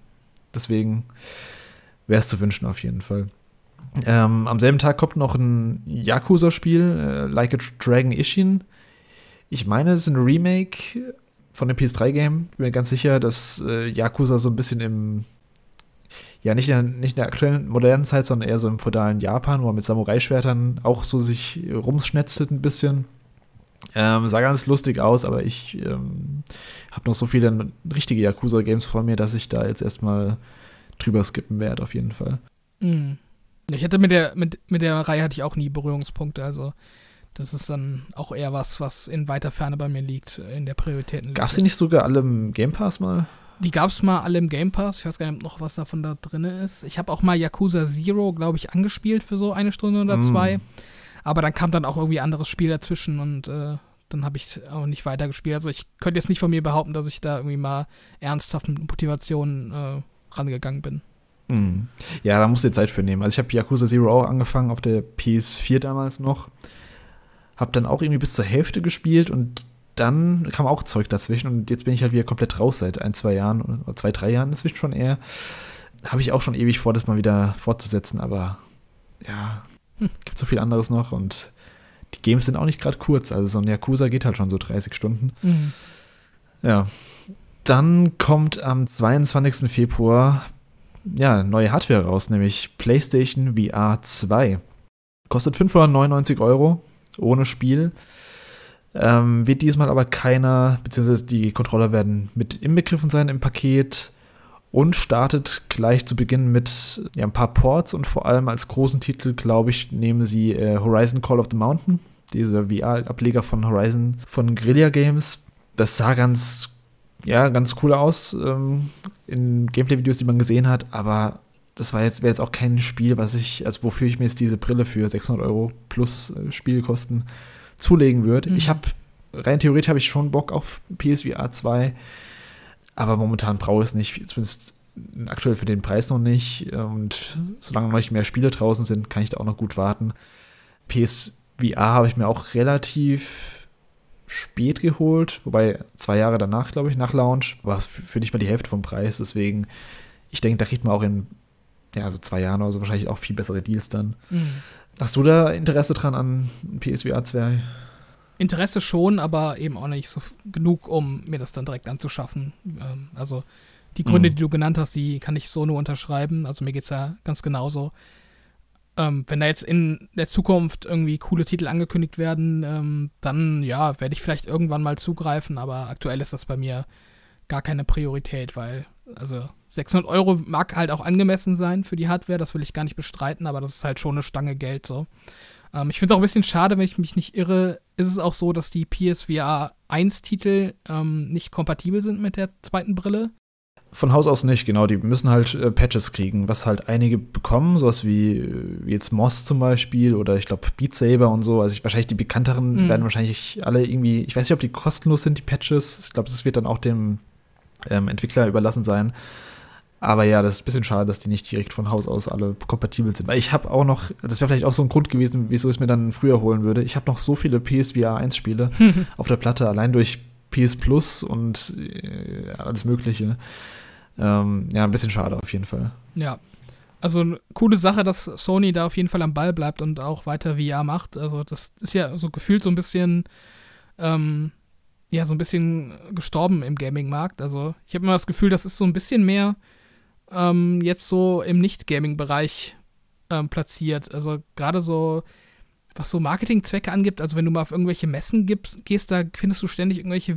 deswegen wäre es zu wünschen auf jeden Fall. Ähm, am selben Tag kommt noch ein Yakuza-Spiel, äh, Like a Dragon Ishin. Ich meine, es ist ein Remake von dem PS3-Game. Bin mir ganz sicher, dass äh, Yakuza so ein bisschen im, ja, nicht in, der, nicht in der aktuellen modernen Zeit, sondern eher so im feudalen Japan, wo man mit Samurai-Schwertern auch so sich rumschnetzelt ein bisschen. Ähm, sah ganz lustig aus, aber ich ähm, habe noch so viele richtige Yakuza-Games vor mir, dass ich da jetzt erstmal drüber skippen werde, auf jeden Fall. Mhm. Ich hatte mit der, mit, mit der Reihe hatte ich auch nie Berührungspunkte, also das ist dann auch eher was, was in weiter Ferne bei mir liegt, in der Prioritätenliste. Gab es die nicht sogar alle im Game Pass mal? Die gab es mal alle im Game Pass. Ich weiß gar nicht noch, was davon da drin ist. Ich habe auch mal Yakuza Zero, glaube ich, angespielt für so eine Stunde oder mm. zwei. Aber dann kam dann auch irgendwie anderes Spiel dazwischen und äh, dann habe ich auch nicht weitergespielt. Also ich könnte jetzt nicht von mir behaupten, dass ich da irgendwie mal ernsthaft mit Motivation äh, rangegangen bin. Mhm. Ja, da musst du dir Zeit für nehmen. Also ich habe Yakuza Zero auch angefangen auf der PS4 damals noch. Hab dann auch irgendwie bis zur Hälfte gespielt und dann kam auch Zeug dazwischen und jetzt bin ich halt wieder komplett raus seit ein, zwei Jahren oder zwei, drei Jahren inzwischen schon eher. Habe ich auch schon ewig vor, das mal wieder fortzusetzen, aber ja, hm. gibt so viel anderes noch und die Games sind auch nicht gerade kurz. Also so ein Yakuza geht halt schon so 30 Stunden. Mhm. Ja. Dann kommt am 22. Februar ja, neue Hardware raus, nämlich PlayStation VR 2. Kostet 599 Euro ohne Spiel. Ähm, wird diesmal aber keiner, beziehungsweise die Controller werden mit inbegriffen sein im Paket und startet gleich zu Beginn mit ja, ein paar Ports und vor allem als großen Titel, glaube ich, nehmen sie äh, Horizon Call of the Mountain, dieser VR-Ableger von Horizon von Guerilla Games. Das sah ganz, ja, ganz cool aus ähm, in Gameplay-Videos, die man gesehen hat, aber das war jetzt, wäre jetzt auch kein Spiel, was ich, also wofür ich mir jetzt diese Brille für 600 Euro plus äh, Spielkosten zulegen würde. Mhm. Ich habe, rein theoretisch habe ich schon Bock auf PSVR 2, aber momentan brauche ich es nicht, zumindest aktuell für den Preis noch nicht. Und solange noch nicht mehr Spiele draußen sind, kann ich da auch noch gut warten. PSVR habe ich mir auch relativ spät geholt, wobei zwei Jahre danach, glaube ich, nach Launch, war es für nicht mal die Hälfte vom Preis. Deswegen, ich denke, da kriegt man auch in ja, also zwei Jahren oder so wahrscheinlich auch viel bessere Deals dann. Mhm. Hast du da Interesse dran an PSVR 2? Interesse schon, aber eben auch nicht so genug, um mir das dann direkt anzuschaffen. Ähm, also die Gründe, mhm. die du genannt hast, die kann ich so nur unterschreiben. Also mir geht es ja ganz genauso. Ähm, wenn da jetzt in der Zukunft irgendwie coole Titel angekündigt werden, ähm, dann ja, werde ich vielleicht irgendwann mal zugreifen, aber aktuell ist das bei mir gar keine Priorität, weil, also 600 Euro mag halt auch angemessen sein für die Hardware, das will ich gar nicht bestreiten, aber das ist halt schon eine Stange Geld so. Ähm, ich finde es auch ein bisschen schade, wenn ich mich nicht irre, ist es auch so, dass die PSVR 1-Titel ähm, nicht kompatibel sind mit der zweiten Brille. Von Haus aus nicht, genau. Die müssen halt äh, Patches kriegen, was halt einige bekommen, sowas wie, wie jetzt Moss zum Beispiel oder ich glaube Beat Saber und so. Also ich, wahrscheinlich die bekannteren mhm. werden wahrscheinlich alle irgendwie, ich weiß nicht, ob die kostenlos sind, die Patches. Ich glaube, das wird dann auch dem ähm, Entwickler überlassen sein. Aber ja, das ist ein bisschen schade, dass die nicht direkt von Haus aus alle kompatibel sind. Weil ich habe auch noch, das wäre vielleicht auch so ein Grund gewesen, wieso ich es mir dann früher holen würde. Ich habe noch so viele PSVR 1 Spiele auf der Platte, allein durch PS Plus und äh, alles Mögliche. Ähm, ja, ein bisschen schade auf jeden Fall. Ja. Also eine coole Sache, dass Sony da auf jeden Fall am Ball bleibt und auch weiter VR macht. Also das ist ja so gefühlt so ein bisschen ähm, ja, so ein bisschen gestorben im Gaming-Markt. Also ich habe immer das Gefühl, das ist so ein bisschen mehr ähm, jetzt so im Nicht-Gaming-Bereich ähm, platziert. Also gerade so, was so Marketingzwecke angibt, also wenn du mal auf irgendwelche Messen gibst, gehst, da findest du ständig irgendwelche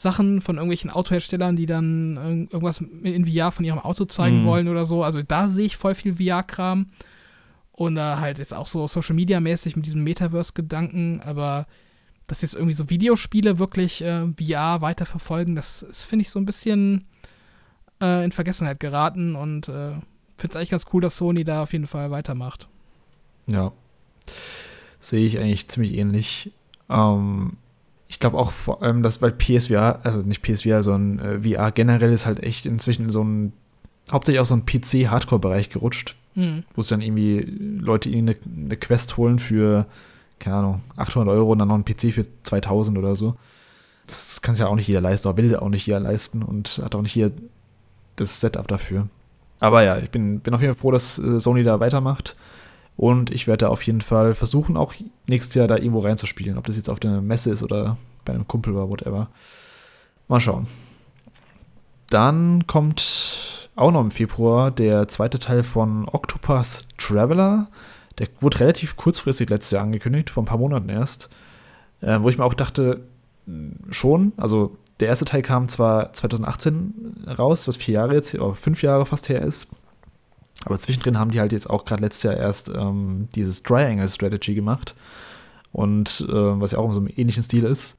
VR-Sachen von irgendwelchen Autoherstellern, die dann irgendwas in VR von ihrem Auto zeigen mhm. wollen oder so. Also da sehe ich voll viel VR-Kram. Und äh, halt ist auch so Social Media-mäßig mit diesem Metaverse-Gedanken, aber dass jetzt irgendwie so Videospiele wirklich äh, VR weiterverfolgen, das finde ich so ein bisschen äh, in Vergessenheit geraten und äh, finde es eigentlich ganz cool, dass Sony da auf jeden Fall weitermacht. Ja. Sehe ich eigentlich ziemlich ähnlich. Ähm, ich glaube auch vor allem, dass bei PSVR, also nicht PSVR, sondern äh, VR generell ist halt echt inzwischen in so ein, hauptsächlich auch so ein PC-Hardcore-Bereich gerutscht, mhm. wo es dann irgendwie Leute ihnen eine, eine Quest holen für, keine Ahnung, 800 Euro und dann noch ein PC für 2000 oder so. Das kann sich ja auch nicht jeder leisten, oder will auch nicht jeder leisten und hat auch nicht jeder das Setup dafür. Aber ja, ich bin, bin auf jeden Fall froh, dass äh, Sony da weitermacht. Und ich werde auf jeden Fall versuchen, auch nächstes Jahr da irgendwo reinzuspielen. Ob das jetzt auf der Messe ist oder bei einem Kumpel oder whatever. Mal schauen. Dann kommt auch noch im Februar der zweite Teil von Octopath Traveler. Der wurde relativ kurzfristig letztes Jahr angekündigt, vor ein paar Monaten erst. Äh, wo ich mir auch dachte, schon, also der erste Teil kam zwar 2018 raus, was vier Jahre jetzt, oder fünf Jahre fast her ist. Aber zwischendrin haben die halt jetzt auch gerade letztes Jahr erst ähm, dieses Triangle Strategy gemacht. Und äh, was ja auch in so einem ähnlichen Stil ist.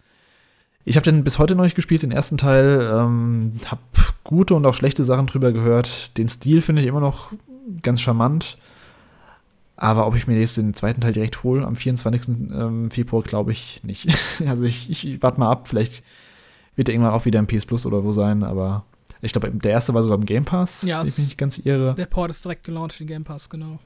Ich habe den bis heute noch nicht gespielt, den ersten Teil. Ähm, habe gute und auch schlechte Sachen drüber gehört. Den Stil finde ich immer noch ganz charmant. Aber ob ich mir jetzt den zweiten Teil direkt hole am 24. Ähm, Februar, glaube ich nicht. also ich, ich warte mal ab, vielleicht wird er irgendwann auch wieder im PS Plus oder wo sein, aber ich glaube, der erste war sogar im Game Pass, ja, ich mich nicht ganz irre. Der Port ist direkt gelauncht in Game Pass, genau.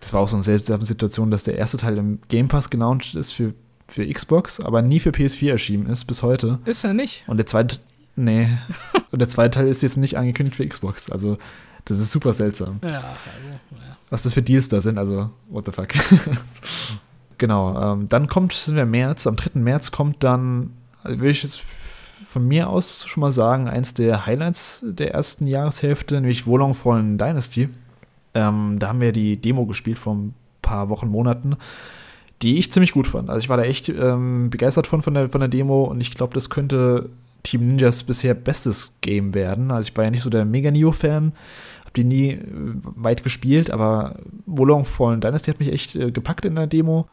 Das war auch so eine seltsame Situation, dass der erste Teil im Game Pass gelauncht ist für, für Xbox, aber nie für PS4 erschienen ist bis heute. Ist er nicht? Und der zweite, nee. Und der zweite Teil ist jetzt nicht angekündigt für Xbox. Also, das ist super seltsam. Ja, also, ja. Was das für Deals da sind, also, what the fuck. genau, ähm, dann kommt, sind wir im März, am 3. März kommt dann, also will ich jetzt von mir aus schon mal sagen, eins der Highlights der ersten Jahreshälfte, nämlich Wolong Fallen Dynasty. Ähm, da haben wir die Demo gespielt vor ein paar Wochen, Monaten, die ich ziemlich gut fand. Also ich war da echt ähm, begeistert von, von der, von der Demo und ich glaube, das könnte Team Ninjas bisher bestes Game werden. Also ich war ja nicht so der Mega Neo-Fan, habe die nie äh, weit gespielt, aber Wolong Fallen Dynasty hat mich echt äh, gepackt in der Demo.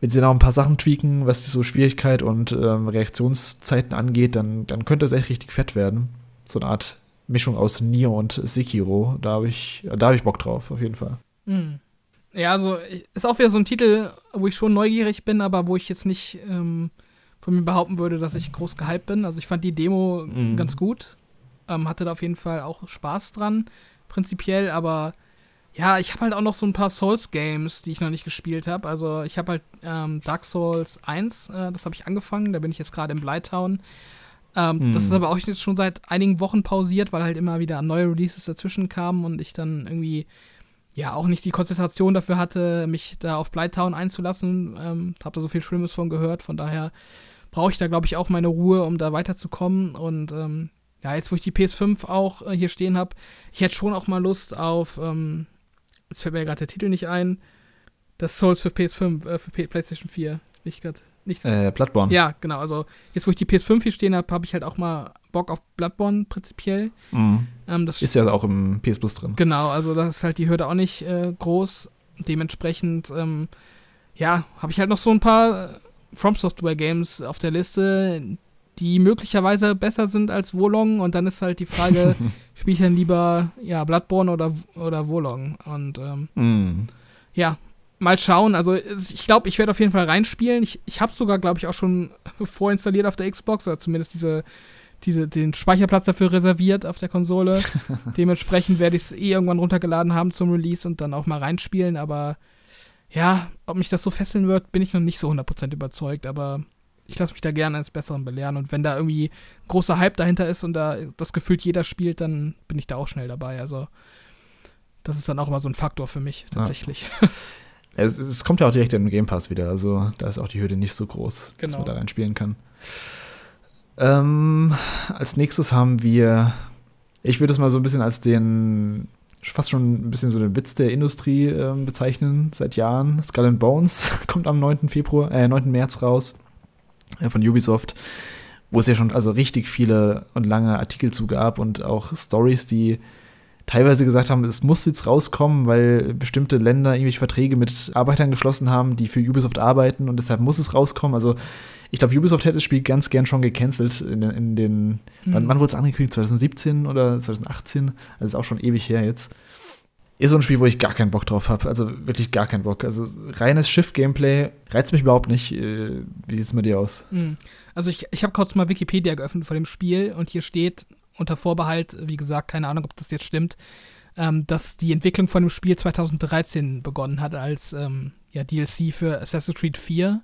Wenn sie noch ein paar Sachen tweaken, was so Schwierigkeit und ähm, Reaktionszeiten angeht, dann, dann könnte es echt richtig fett werden. So eine Art Mischung aus Nio und Sekiro. Da habe ich, da hab ich Bock drauf, auf jeden Fall. Mhm. Ja, also ist auch wieder so ein Titel, wo ich schon neugierig bin, aber wo ich jetzt nicht ähm, von mir behaupten würde, dass ich groß gehypt bin. Also ich fand die Demo mhm. ganz gut. Ähm, hatte da auf jeden Fall auch Spaß dran, prinzipiell, aber ja, ich habe halt auch noch so ein paar Souls-Games, die ich noch nicht gespielt habe. Also ich habe halt ähm, Dark Souls 1, äh, das habe ich angefangen, da bin ich jetzt gerade im Blytown. Ähm, mhm. Das ist aber auch jetzt schon seit einigen Wochen pausiert, weil halt immer wieder neue Releases dazwischen kamen und ich dann irgendwie ja auch nicht die Konzentration dafür hatte, mich da auf Blytown einzulassen. Ähm, habe da so viel Schlimmes von gehört, von daher brauche ich da, glaube ich, auch meine Ruhe, um da weiterzukommen. Und ähm, ja, jetzt wo ich die PS5 auch äh, hier stehen habe, ich hätte schon auch mal Lust auf ähm, jetzt fällt mir gerade der Titel nicht ein, das Souls für PS5, äh, für P PlayStation 4. Bin ich gerade nicht so. Äh, Bloodborne. Ja, genau. Also jetzt, wo ich die PS5 hier stehen habe, habe ich halt auch mal Bock auf Bloodborne prinzipiell. Mhm. Ähm, das ist ja auch im PS Plus drin. Genau, also das ist halt die Hürde auch nicht äh, groß. Dementsprechend, ähm, ja, habe ich halt noch so ein paar äh, From Software Games auf der Liste, die möglicherweise besser sind als Wolong und dann ist halt die Frage, spiele ich dann lieber ja, Bloodborne oder, oder Wolong? Und ähm, mm. ja, mal schauen. Also ich glaube, ich werde auf jeden Fall reinspielen. Ich, ich habe sogar, glaube ich, auch schon vorinstalliert auf der Xbox oder zumindest diese, diese, den Speicherplatz dafür reserviert auf der Konsole. Dementsprechend werde ich es eh irgendwann runtergeladen haben zum Release und dann auch mal reinspielen. Aber ja, ob mich das so fesseln wird, bin ich noch nicht so 100% überzeugt. Aber ich lasse mich da gerne eines Besseren belehren. Und wenn da irgendwie großer Hype dahinter ist und da das gefühlt jeder spielt, dann bin ich da auch schnell dabei. Also das ist dann auch immer so ein Faktor für mich tatsächlich. Ja. Es, es, kommt ja auch direkt in den Game Pass wieder, also da ist auch die Hürde nicht so groß, genau. dass man da reinspielen kann. Ähm, als nächstes haben wir, ich würde es mal so ein bisschen als den, fast schon ein bisschen so den Witz der Industrie äh, bezeichnen, seit Jahren. Skull and Bones kommt am 9. Februar, äh, 9. März raus von Ubisoft, wo es ja schon also richtig viele und lange Artikel zu gab und auch Stories, die teilweise gesagt haben, es muss jetzt rauskommen, weil bestimmte Länder irgendwelche Verträge mit Arbeitern geschlossen haben, die für Ubisoft arbeiten und deshalb muss es rauskommen. Also ich glaube, Ubisoft hätte das Spiel ganz gern schon gecancelt in, in den, mhm. wann, wann wurde es angekündigt? 2017 oder 2018? Also ist auch schon ewig her jetzt ist so ein Spiel, wo ich gar keinen Bock drauf habe. Also wirklich gar keinen Bock. Also reines Schiff-Gameplay reizt mich überhaupt nicht. Äh, wie sieht es mit dir aus? Hm. Also ich, ich habe kurz mal Wikipedia geöffnet vor dem Spiel und hier steht unter Vorbehalt, wie gesagt, keine Ahnung, ob das jetzt stimmt, ähm, dass die Entwicklung von dem Spiel 2013 begonnen hat als ähm, ja, DLC für Assassin's Creed 4.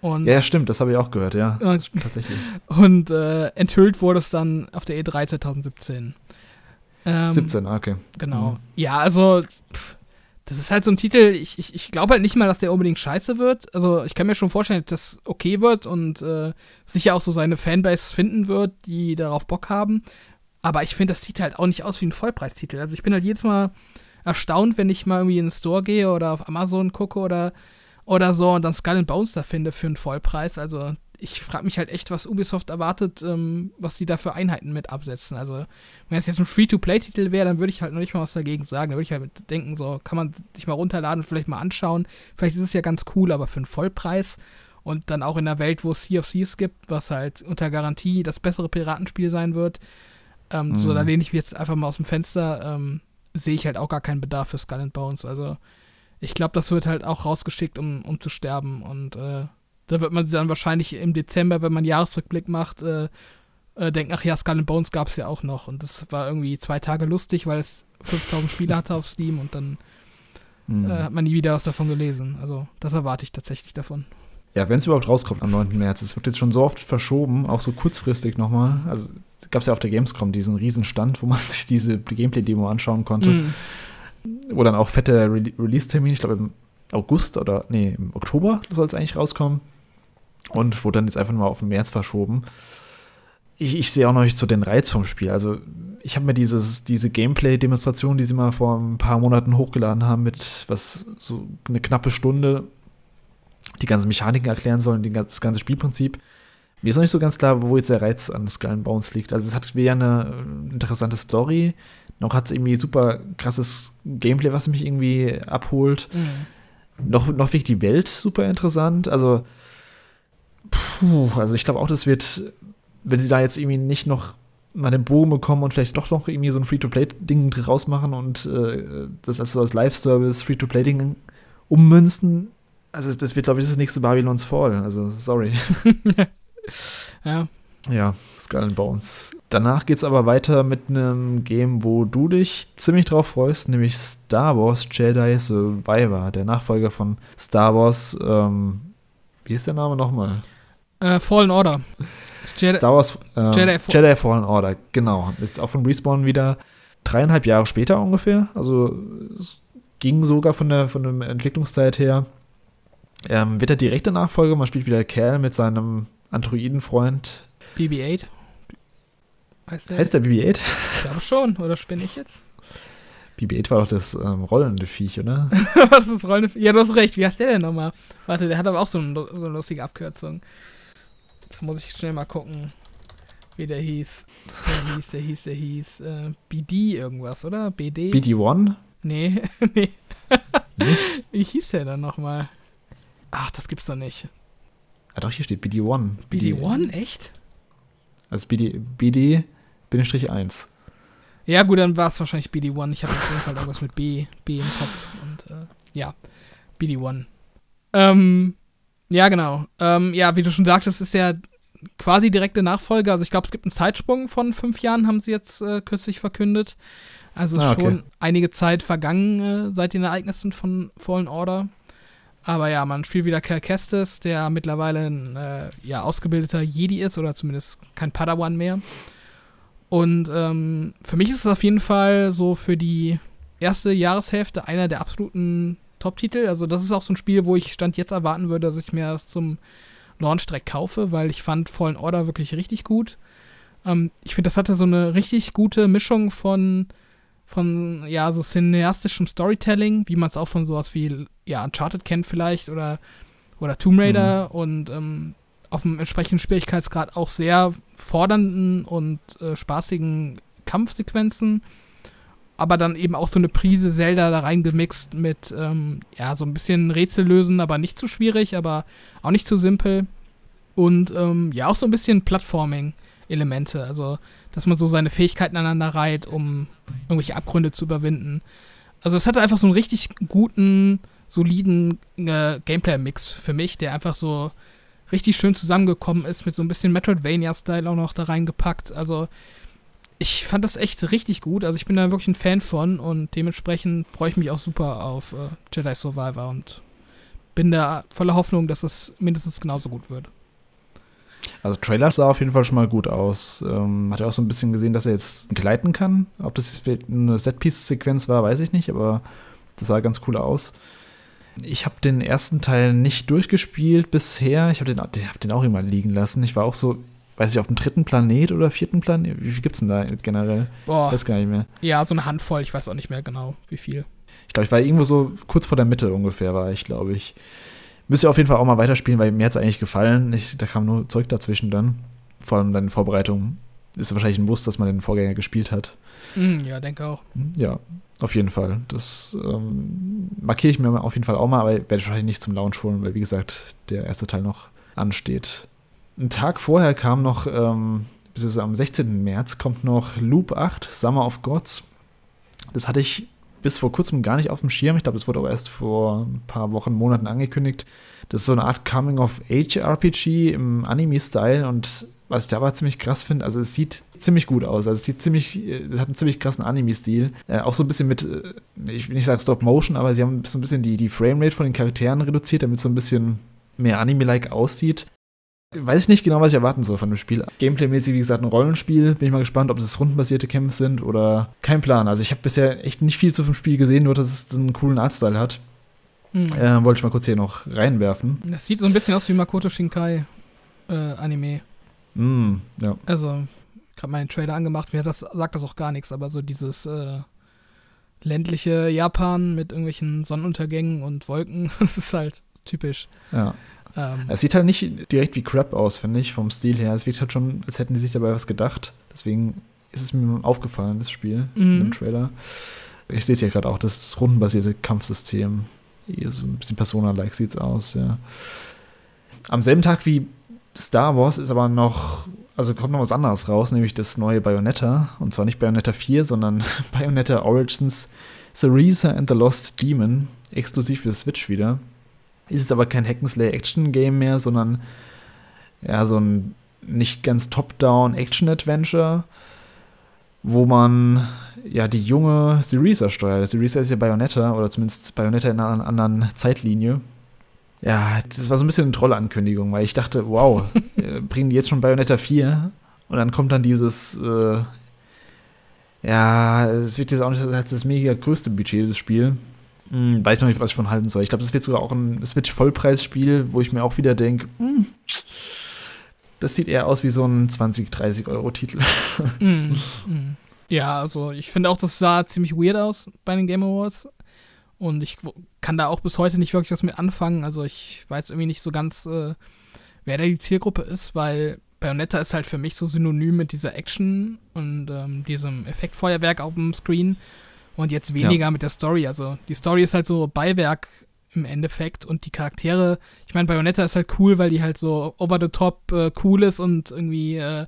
Und ja, stimmt, das habe ich auch gehört, ja. Und, tatsächlich. Und äh, enthüllt wurde es dann auf der E3 2017. Ähm, 17, okay. Genau. Mhm. Ja, also, pff, das ist halt so ein Titel, ich, ich, ich glaube halt nicht mal, dass der unbedingt scheiße wird. Also, ich kann mir schon vorstellen, dass das okay wird und äh, sicher auch so seine Fanbase finden wird, die darauf Bock haben. Aber ich finde, das sieht halt auch nicht aus wie ein Vollpreistitel. Also, ich bin halt jedes Mal erstaunt, wenn ich mal irgendwie in den Store gehe oder auf Amazon gucke oder, oder so und dann Skull and Bones da finde für einen Vollpreis. Also, ich frage mich halt echt, was Ubisoft erwartet, ähm, was sie da für Einheiten mit absetzen. Also, wenn es jetzt ein Free-to-Play-Titel wäre, dann würde ich halt noch nicht mal was dagegen sagen. Da würde ich halt denken, so, kann man sich mal runterladen und vielleicht mal anschauen. Vielleicht ist es ja ganz cool, aber für einen Vollpreis und dann auch in der Welt, wo es Sea of Thieves gibt, was halt unter Garantie das bessere Piratenspiel sein wird, ähm, mhm. so, da lehne ich mich jetzt einfach mal aus dem Fenster, ähm, sehe ich halt auch gar keinen Bedarf für Skull and Bones. Also, ich glaube, das wird halt auch rausgeschickt, um, um zu sterben. Und äh, da wird man dann wahrscheinlich im Dezember, wenn man Jahresrückblick macht, äh, äh, denken, ach ja, Skull and Bones gab es ja auch noch. Und das war irgendwie zwei Tage lustig, weil es 5000 Spiele hatte auf Steam und dann mhm. hat man nie wieder was davon gelesen. Also das erwarte ich tatsächlich davon. Ja, wenn es überhaupt rauskommt am 9. März. Es wird jetzt schon so oft verschoben, auch so kurzfristig nochmal. Also gab es ja auf der Gamescom diesen Riesenstand, wo man sich diese Gameplay-Demo anschauen konnte. Mhm. Wo dann auch fette Re Release-Termin, ich glaube im August oder, nee, im Oktober soll es eigentlich rauskommen. Und wo dann jetzt einfach mal auf den März verschoben. Ich, ich sehe auch noch nicht so den Reiz vom Spiel. Also ich habe mir dieses, diese Gameplay-Demonstration, die sie mal vor ein paar Monaten hochgeladen haben, mit was so eine knappe Stunde, die ganzen Mechaniken erklären sollen, das ganze Spielprinzip. Mir ist noch nicht so ganz klar, wo jetzt der Reiz an Skull Bones liegt. Also es hat weder eine interessante Story, noch hat es irgendwie super krasses Gameplay, was mich irgendwie abholt. Mhm. Noch, noch wirklich die Welt super interessant. Also, puh, also ich glaube auch, das wird, wenn sie da jetzt irgendwie nicht noch mal den Bogen bekommen und vielleicht doch noch irgendwie so ein Free-to-Play-Ding rausmachen und äh, das als so als Live-Service Free-to-Play-Ding ummünzen, also das wird, glaube ich, das nächste Babylons Fall. Also, sorry. ja. Ja, Skull and Bones. Danach geht es aber weiter mit einem Game, wo du dich ziemlich drauf freust, nämlich Star Wars Jedi Survivor, der Nachfolger von Star Wars, ähm, wie ist der Name nochmal? Äh, Fallen Order. Jedi, Star Wars ähm, Jedi, Jedi, Fallen Order, genau. Ist auch von Respawn wieder dreieinhalb Jahre später ungefähr. Also es ging sogar von der, von der Entwicklungszeit her ähm, wird der direkte Nachfolger. Man spielt wieder Kerl mit seinem Androidenfreund. BB-8. Heißt der? Heißt der BB-8? Ich glaube schon, oder spinne ich jetzt? BB-8 war doch das ähm, rollende Viech, oder? Was ist das rollende Viech? Ja, du hast recht. Wie heißt der denn nochmal? Warte, der hat aber auch so, ein, so eine lustige Abkürzung. Da muss ich schnell mal gucken, wie der hieß. Der hieß, der hieß, der hieß. Äh, BD irgendwas, oder? BD? BD1? Nee, nee. Nicht? Wie hieß der dann nochmal? Ach, das gibt's doch nicht. Ah, doch, hier steht BD1. BD1? Echt? Also BD, BD-1. Ja, gut, dann war es wahrscheinlich BD1. Ich habe auf jeden Fall irgendwas mit B, B im Kopf. Und äh, ja, BD1. Ähm, ja, genau. Ähm, ja, wie du schon sagtest, ist ja quasi direkte Nachfolger. Also ich glaube, es gibt einen Zeitsprung von fünf Jahren, haben sie jetzt äh, kürzlich verkündet. Also ah, okay. schon einige Zeit vergangen äh, seit den Ereignissen von Fallen Order. Aber ja, man spielt wieder Cal Kestis, der mittlerweile ein äh, ja, ausgebildeter Jedi ist oder zumindest kein Padawan mehr. Und ähm, für mich ist es auf jeden Fall so für die erste Jahreshälfte einer der absoluten Top-Titel. Also, das ist auch so ein Spiel, wo ich Stand jetzt erwarten würde, dass ich mir das zum Launch direkt kaufe, weil ich fand Fallen Order wirklich richtig gut. Ähm, ich finde, das hatte so eine richtig gute Mischung von von ja so cineastischem Storytelling, wie man es auch von sowas wie ja Uncharted kennt vielleicht oder oder Tomb Raider mhm. und ähm, auf dem entsprechenden Schwierigkeitsgrad auch sehr fordernden und äh, spaßigen Kampfsequenzen, aber dann eben auch so eine Prise Zelda da reingemixt mit ähm, ja so ein bisschen Rätsel lösen, aber nicht zu schwierig, aber auch nicht zu simpel und ähm, ja auch so ein bisschen Plattforming Elemente, also dass man so seine Fähigkeiten aneinander reiht, um irgendwelche Abgründe zu überwinden. Also es hatte einfach so einen richtig guten, soliden äh, Gameplay-Mix für mich, der einfach so richtig schön zusammengekommen ist, mit so ein bisschen Metroidvania-Style auch noch da reingepackt. Also ich fand das echt richtig gut. Also ich bin da wirklich ein Fan von und dementsprechend freue ich mich auch super auf äh, Jedi Survivor und bin da voller Hoffnung, dass das mindestens genauso gut wird. Also Trailer sah auf jeden Fall schon mal gut aus. Ähm, hat ja auch so ein bisschen gesehen, dass er jetzt gleiten kann. Ob das eine Setpiece-Sequenz war, weiß ich nicht, aber das sah ganz cool aus. Ich habe den ersten Teil nicht durchgespielt bisher. Ich habe den, den, hab den auch immer liegen lassen. Ich war auch so, weiß ich, auf dem dritten Planet oder vierten Planet. Wie viel gibt es denn da generell? Boah. Weiß gar nicht mehr. Ja, so eine Handvoll. Ich weiß auch nicht mehr genau, wie viel. Ich glaube, ich war irgendwo so kurz vor der Mitte ungefähr, war ich, glaube ich. Müsst ihr auf jeden Fall auch mal weiterspielen, weil mir hat es eigentlich gefallen. Ich, da kam nur Zeug dazwischen dann. Vor allem dann Vorbereitung. Ist wahrscheinlich ein Muss, dass man den Vorgänger gespielt hat. Mm, ja, denke auch. Ja, auf jeden Fall. Das ähm, markiere ich mir auf jeden Fall auch mal, aber werde ich wahrscheinlich nicht zum Launch holen, weil wie gesagt, der erste Teil noch ansteht. Ein Tag vorher kam noch, ähm, bis am 16. März kommt noch Loop 8, Summer of Gods. Das hatte ich bis vor kurzem gar nicht auf dem Schirm. Ich glaube, es wurde auch erst vor ein paar Wochen, Monaten angekündigt. Das ist so eine Art Coming-of-Age-RPG im Anime-Style und was ich dabei ziemlich krass finde, also es sieht ziemlich gut aus. Also es sieht ziemlich, es hat einen ziemlich krassen Anime-Stil. Äh, auch so ein bisschen mit, äh, ich will nicht sagen Stop-Motion, aber sie haben so ein bisschen die, die Framerate von den Charakteren reduziert, damit es so ein bisschen mehr Anime-like aussieht. Weiß ich nicht genau, was ich erwarten soll von dem Spiel. Gameplay-mäßig, wie gesagt, ein Rollenspiel. Bin ich mal gespannt, ob es rundenbasierte Kämpfe sind oder kein Plan. Also ich habe bisher echt nicht viel zu dem Spiel gesehen, nur dass es einen coolen Artstyle hat. Mhm. Äh, wollte ich mal kurz hier noch reinwerfen. Das sieht so ein bisschen aus wie Makoto Shinkai äh, Anime. Mm, ja. Also, habe meinen Trailer angemacht, mir das, sagt das auch gar nichts, aber so dieses äh, ländliche Japan mit irgendwelchen Sonnenuntergängen und Wolken, das ist halt typisch. Ja. Ähm, es sieht halt nicht direkt wie Crap aus, finde ich, vom Stil her. Es wirkt halt schon, als hätten die sich dabei was gedacht. Deswegen ist es mir aufgefallen, das Spiel mhm. im Trailer. Ich sehe es ja gerade auch, das rundenbasierte Kampfsystem. So ein bisschen Persona-like sieht es aus, ja. Am selben Tag wie Star Wars ist aber noch, also kommt noch was anderes raus, nämlich das neue Bayonetta. Und zwar nicht Bayonetta 4, sondern Bayonetta Origins Cereza and the Lost Demon. Exklusiv für Switch wieder. Ist jetzt aber kein Hack'n'Slay-Action-Game mehr, sondern ja, so ein nicht ganz top-down Action-Adventure, wo man ja die junge Syriza steuert. Syriza ist ja Bayonetta, oder zumindest Bayonetta in einer anderen Zeitlinie. Ja, das war so ein bisschen eine tolle Ankündigung, weil ich dachte, wow, äh, bringen die jetzt schon Bayonetta 4 und dann kommt dann dieses, äh, ja, es wird jetzt auch nicht als das mega größte Budget des Spiels. Hm, weiß noch nicht, was ich von halten soll. Ich glaube, das wird sogar auch ein Switch-Vollpreisspiel, wo ich mir auch wieder denke, hm, das sieht eher aus wie so ein 20, 30 Euro-Titel. Mm, mm. Ja, also ich finde auch, das sah ziemlich weird aus bei den Game Awards. Und ich kann da auch bis heute nicht wirklich was mit anfangen. Also ich weiß irgendwie nicht so ganz, äh, wer da die Zielgruppe ist, weil Bayonetta ist halt für mich so synonym mit dieser Action und ähm, diesem Effektfeuerwerk auf dem Screen und jetzt weniger ja. mit der Story. Also die Story ist halt so Beiwerk im Endeffekt und die Charaktere, ich meine, Bayonetta ist halt cool, weil die halt so over the top äh, cool ist und irgendwie, äh,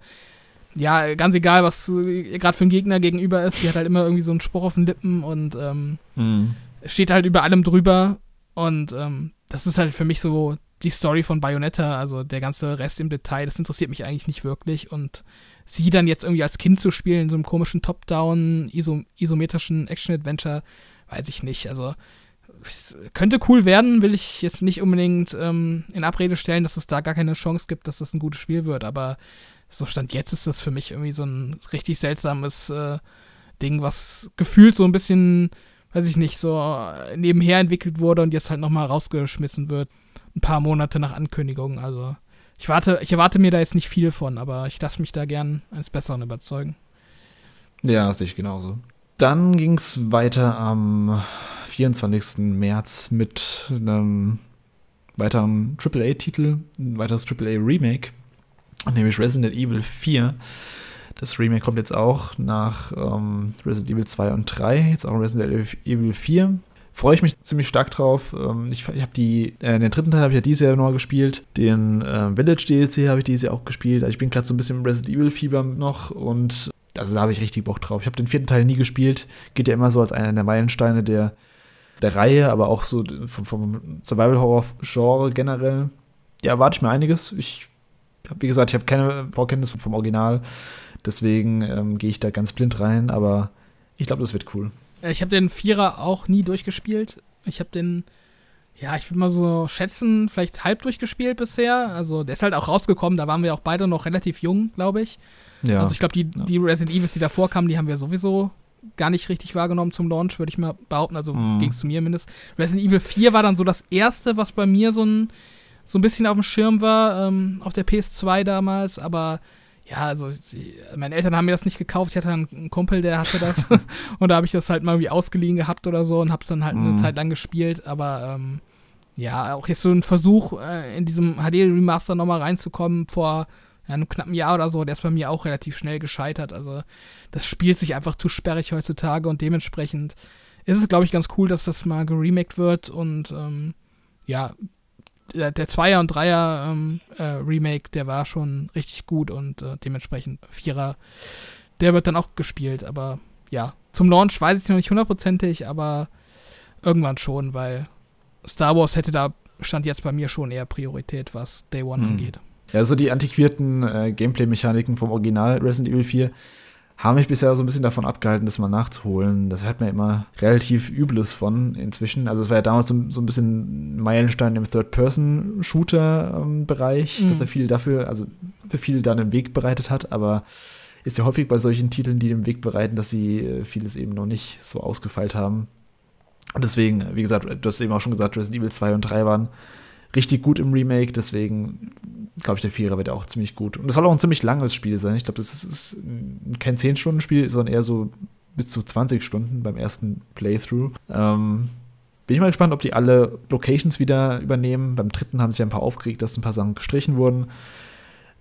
ja, ganz egal, was äh, gerade für ein Gegner gegenüber ist, die hat halt immer irgendwie so einen Spruch auf den Lippen und ähm, mhm. steht halt über allem drüber und ähm, das ist halt für mich so die Story von Bayonetta, also der ganze Rest im Detail, das interessiert mich eigentlich nicht wirklich und sie dann jetzt irgendwie als Kind zu spielen in so einem komischen Top-Down, iso isometrischen Action-Adventure, weiß ich nicht. Also könnte cool werden, will ich jetzt nicht unbedingt ähm, in Abrede stellen, dass es da gar keine Chance gibt, dass das ein gutes Spiel wird, aber so stand jetzt ist das für mich irgendwie so ein richtig seltsames äh, Ding, was gefühlt so ein bisschen, weiß ich nicht, so nebenher entwickelt wurde und jetzt halt nochmal rausgeschmissen wird. Ein paar Monate nach Ankündigung, also ich warte, ich erwarte mir da jetzt nicht viel von, aber ich lasse mich da gern eines Besseren überzeugen. Ja, sehe ich genauso. Dann ging es weiter am 24. März mit einem weiteren AAA-Titel, ein weiteres AAA-Remake, nämlich Resident Evil 4. Das Remake kommt jetzt auch nach ähm, Resident Evil 2 und 3, jetzt auch Resident Evil 4 freue ich mich ziemlich stark drauf. Ähm, ich ich habe die, äh, den dritten Teil habe ich ja dieses Jahr neu gespielt. Den äh, Village DLC habe ich dieses Jahr auch gespielt. Also ich bin gerade so ein bisschen im Resident Evil Fieber noch und also da habe ich richtig Bock drauf. Ich habe den vierten Teil nie gespielt. Geht ja immer so als einer der Meilensteine der, der Reihe, aber auch so vom, vom Survival-Horror-Genre generell. Ja, erwarte ich mir einiges. Ich habe, wie gesagt, ich habe keine Vorkenntnis vom Original. Deswegen ähm, gehe ich da ganz blind rein, aber ich glaube, das wird cool. Äh, ich habe den Vierer auch nie durchgespielt. Ich habe den, ja, ich würde mal so schätzen, vielleicht halb durchgespielt bisher. Also der ist halt auch rausgekommen, da waren wir auch beide noch relativ jung, glaube ich. Ja. Also ich glaube, die, die Resident Evils, die davor kamen, die haben wir sowieso gar nicht richtig wahrgenommen zum Launch, würde ich mal behaupten. Also mhm. ging es zu mir mindestens. Resident Evil 4 war dann so das erste, was bei mir so ein, so ein bisschen auf dem Schirm war, ähm, auf der PS2 damals, aber ja, also sie, meine Eltern haben mir das nicht gekauft. Ich hatte einen Kumpel, der hatte das. und da habe ich das halt mal irgendwie ausgeliehen gehabt oder so und habe es dann halt mhm. eine Zeit lang gespielt. Aber ähm, ja, auch jetzt so ein Versuch, äh, in diesem HD-Remaster nochmal reinzukommen vor ja, einem knappen Jahr oder so, der ist bei mir auch relativ schnell gescheitert. Also das spielt sich einfach zu sperrig heutzutage und dementsprechend ist es, glaube ich, ganz cool, dass das mal geremaked wird und ähm, ja, der, der Zweier- und Dreier-Remake, ähm, äh, der war schon richtig gut und äh, dementsprechend Vierer, der wird dann auch gespielt, aber ja, Zum Launch weiß ich noch nicht hundertprozentig, aber irgendwann schon, weil Star Wars hätte da stand jetzt bei mir schon eher Priorität, was Day One hm. angeht. Ja, also die antiquierten äh, Gameplay-Mechaniken vom Original Resident Evil 4 haben mich bisher so ein bisschen davon abgehalten, das mal nachzuholen. Das hört mir immer relativ Übles von inzwischen. Also es war ja damals so, so ein bisschen Meilenstein im Third-Person-Shooter-Bereich, mhm. dass er viel dafür, also für viel dann den Weg bereitet hat, aber ist ja häufig bei solchen Titeln, die den Weg bereiten, dass sie äh, vieles eben noch nicht so ausgefeilt haben. Und deswegen, wie gesagt, du hast eben auch schon gesagt, Resident Evil 2 und 3 waren richtig gut im Remake, deswegen glaube ich, der Vierer wird auch ziemlich gut. Und es soll auch ein ziemlich langes Spiel sein. Ich glaube, das ist kein 10-Stunden-Spiel, sondern eher so bis zu 20 Stunden beim ersten Playthrough. Ähm, bin ich mal gespannt, ob die alle Locations wieder übernehmen. Beim dritten haben sie ja ein paar aufgeregt, dass ein paar Sachen gestrichen wurden.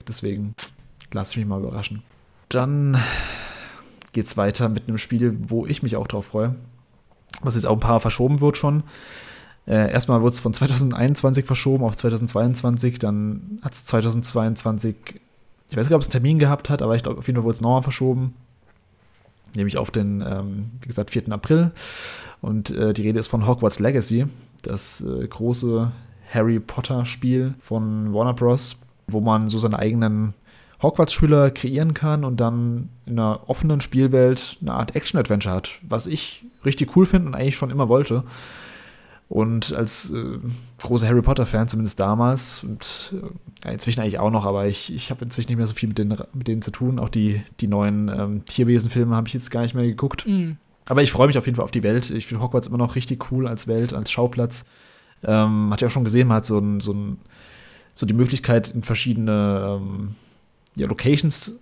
Deswegen lasse ich mich mal überraschen. Dann geht's weiter mit einem Spiel, wo ich mich auch drauf freue. Was jetzt auch ein paar verschoben wird schon. Äh, erstmal wurde es von 2021 verschoben auf 2022, dann hat es 2022, ich weiß nicht, ob es einen Termin gehabt hat, aber ich glaube, auf jeden Fall wurde es nochmal verschoben. Nämlich auf den, ähm, wie gesagt, 4. April. Und äh, die Rede ist von Hogwarts Legacy, das äh, große Harry Potter-Spiel von Warner Bros., wo man so seine eigenen Hogwarts-Schüler kreieren kann und dann in einer offenen Spielwelt eine Art Action-Adventure hat, was ich richtig cool finde und eigentlich schon immer wollte. Und als äh, großer Harry Potter-Fan, zumindest damals, und äh, inzwischen eigentlich auch noch, aber ich, ich habe inzwischen nicht mehr so viel mit denen, mit denen zu tun. Auch die, die neuen ähm, Tierwesen-Filme habe ich jetzt gar nicht mehr geguckt. Mhm. Aber ich freue mich auf jeden Fall auf die Welt. Ich finde Hogwarts immer noch richtig cool als Welt, als Schauplatz. Ähm, hat ja auch schon gesehen, man hat so, ein, so, ein, so die Möglichkeit, in verschiedene ähm, ja, Locations